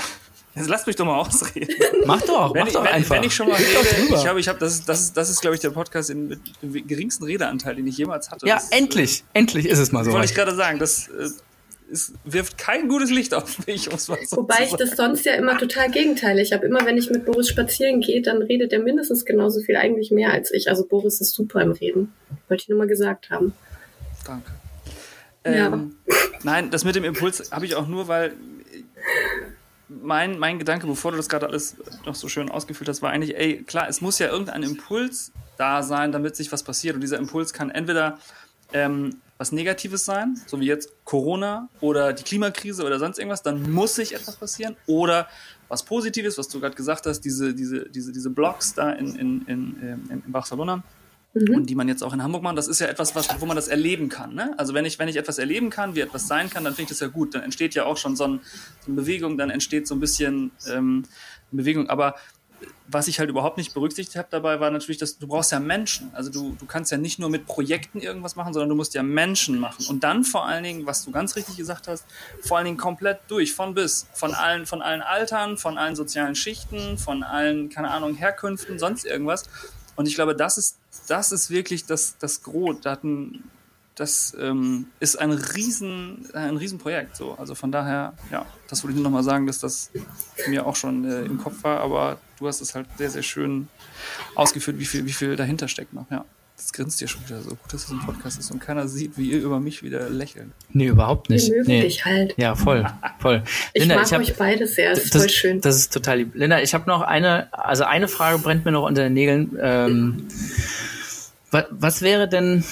Jetzt lass mich doch mal ausreden. Mach doch, wenn mach ich, doch wenn, einfach. Wenn ich schon mal rede, ich habe, ich habe, das ist, das ist, das ist, glaube ich, der Podcast in, mit dem geringsten Redeanteil, den ich jemals hatte. Ja, das, endlich, äh, endlich ist es mal so. Wollte ich gerade sagen, das, äh, es wirft kein gutes Licht auf mich. So Wobei ich das sonst ja immer total gegenteilig habe. Immer wenn ich mit Boris spazieren gehe, dann redet er mindestens genauso viel, eigentlich mehr als ich. Also Boris ist super im Reden. Wollte ich nur mal gesagt haben. Danke. Ja. Ähm, nein, das mit dem Impuls habe ich auch nur, weil mein, mein Gedanke, bevor du das gerade alles noch so schön ausgefüllt hast, war eigentlich, ey, klar, es muss ja irgendein Impuls da sein, damit sich was passiert. Und dieser Impuls kann entweder ähm, was Negatives sein, so wie jetzt Corona oder die Klimakrise oder sonst irgendwas, dann muss sich etwas passieren. Oder was Positives, was du gerade gesagt hast, diese, diese, diese, diese Blogs da in, in, in, in, in Barcelona, mhm. und die man jetzt auch in Hamburg macht, das ist ja etwas, was, wo man das erleben kann. Ne? Also wenn ich, wenn ich etwas erleben kann, wie etwas sein kann, dann finde ich das ja gut. Dann entsteht ja auch schon so, ein, so eine Bewegung, dann entsteht so ein bisschen ähm, Bewegung. Aber was ich halt überhaupt nicht berücksichtigt habe dabei, war natürlich, dass du brauchst ja Menschen. Also du, du kannst ja nicht nur mit Projekten irgendwas machen, sondern du musst ja Menschen machen. Und dann vor allen Dingen, was du ganz richtig gesagt hast, vor allen Dingen komplett durch, von bis, von allen, von allen Altern, von allen sozialen Schichten, von allen, keine Ahnung, Herkünften, sonst irgendwas. Und ich glaube, das ist, das ist wirklich das, das Gros. Das ähm, ist ein riesen, ein Riesenprojekt. So. Also von daher, ja, das wollte ich nur noch mal sagen, dass das mir auch schon äh, im Kopf war, aber du hast es halt sehr, sehr schön ausgeführt, wie viel, wie viel dahinter steckt noch, ja. Das grinst dir schon wieder so gut, dass es ein Podcast ist und keiner sieht, wie ihr über mich wieder lächeln. Nee, überhaupt nicht. Wir mögen nee. dich halt. Ja, voll, voll. ich Linda, mag ich hab, euch beide sehr, das ist voll schön. Das ist total lieb. Linda, ich habe noch eine, also eine Frage brennt mir noch unter den Nägeln. Ähm, was, was wäre denn,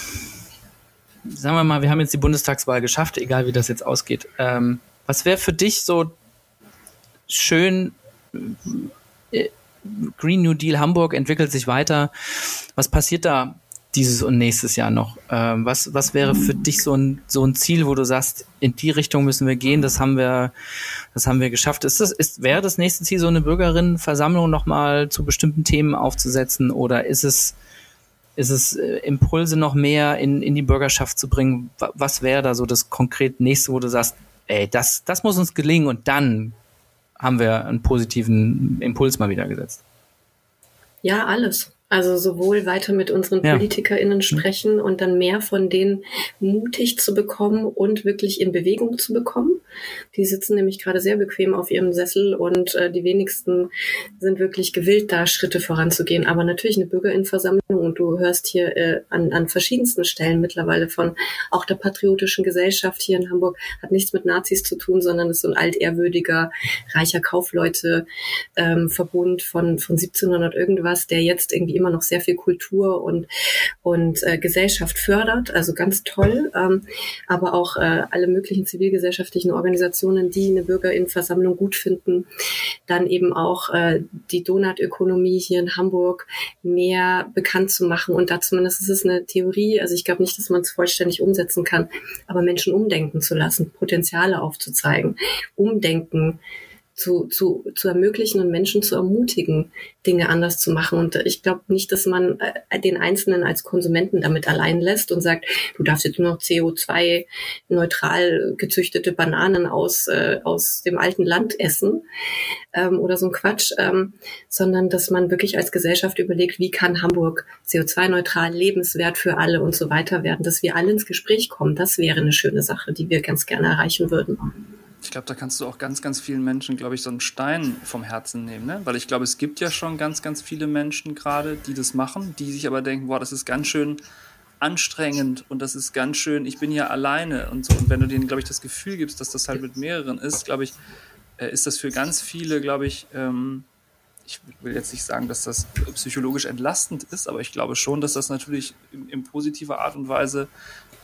sagen wir mal, wir haben jetzt die Bundestagswahl geschafft, egal wie das jetzt ausgeht. Ähm, was wäre für dich so schön, äh, Green New Deal Hamburg entwickelt sich weiter. Was passiert da dieses und nächstes Jahr noch? Ähm, was, was wäre für dich so ein, so ein Ziel, wo du sagst, in die Richtung müssen wir gehen, das haben wir, das haben wir geschafft. Ist das, ist, wäre das nächste Ziel, so eine Bürgerinnenversammlung nochmal zu bestimmten Themen aufzusetzen oder ist es, ist es äh, Impulse noch mehr in, in die Bürgerschaft zu bringen? Was wäre da so das konkret nächste, wo du sagst, ey, das, das muss uns gelingen und dann haben wir einen positiven Impuls mal wieder gesetzt? Ja, alles. Also sowohl weiter mit unseren ja. PolitikerInnen sprechen und dann mehr von denen mutig zu bekommen und wirklich in Bewegung zu bekommen. Die sitzen nämlich gerade sehr bequem auf ihrem Sessel und äh, die wenigsten sind wirklich gewillt, da Schritte voranzugehen. Aber natürlich eine Bürgerinnenversammlung und du hörst hier äh, an, an verschiedensten Stellen mittlerweile von auch der patriotischen Gesellschaft hier in Hamburg, hat nichts mit Nazis zu tun, sondern ist so ein altehrwürdiger, reicher Kaufleute ähm, Verbund von, von 1700 irgendwas, der jetzt irgendwie immer noch sehr viel Kultur und, und äh, Gesellschaft fördert. Also ganz toll. Ähm, aber auch äh, alle möglichen zivilgesellschaftlichen Organisationen, die eine Bürgerinnenversammlung gut finden. Dann eben auch äh, die Donutökonomie hier in Hamburg mehr bekannt zu machen. Und da zumindest ist es eine Theorie. Also ich glaube nicht, dass man es vollständig umsetzen kann, aber Menschen umdenken zu lassen, Potenziale aufzuzeigen, umdenken zu, zu, zu ermöglichen und Menschen zu ermutigen, Dinge anders zu machen. Und ich glaube nicht, dass man äh, den Einzelnen als Konsumenten damit allein lässt und sagt, du darfst jetzt nur noch CO2-neutral gezüchtete Bananen aus, äh, aus dem alten Land essen ähm, oder so ein Quatsch, ähm, sondern dass man wirklich als Gesellschaft überlegt, wie kann Hamburg CO2-neutral, lebenswert für alle und so weiter werden, dass wir alle ins Gespräch kommen. Das wäre eine schöne Sache, die wir ganz gerne erreichen würden. Ich glaube, da kannst du auch ganz, ganz vielen Menschen, glaube ich, so einen Stein vom Herzen nehmen, ne? Weil ich glaube, es gibt ja schon ganz, ganz viele Menschen gerade, die das machen, die sich aber denken, boah, das ist ganz schön anstrengend und das ist ganz schön, ich bin hier alleine und so. Und wenn du denen, glaube ich, das Gefühl gibst, dass das halt mit mehreren ist, glaube ich, äh, ist das für ganz viele, glaube ich, ähm, ich will jetzt nicht sagen, dass das psychologisch entlastend ist, aber ich glaube schon, dass das natürlich in, in positiver Art und Weise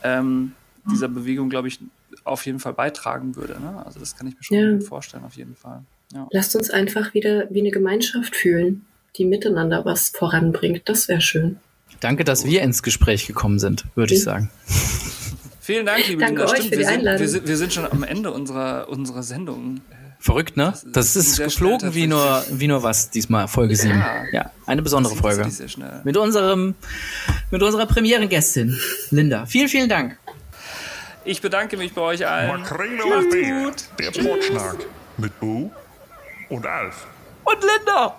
ähm, dieser Bewegung, glaube ich, auf jeden Fall beitragen würde. Ne? Also das kann ich mir schon ja. vorstellen, auf jeden Fall. Ja. Lasst uns einfach wieder wie eine Gemeinschaft fühlen, die miteinander was voranbringt. Das wäre schön. Danke, dass wir ins Gespräch gekommen sind, würde ich sagen. Vielen Dank, liebe Danke Linda. euch Stimmt, für die wir, sind, wir, sind, wir sind schon am Ende unserer, unserer Sendung. Verrückt, ne? Das ist geflogen wie nur, wie nur was diesmal, Folge 7. Ja, ja eine besondere Folge. Mit unserem, mit unserer Premierengästin, Linda. Vielen, vielen Dank. Ich bedanke mich bei euch allen. Makrele und Bier, der Portschnack mit Bo und Alf. Und Linda.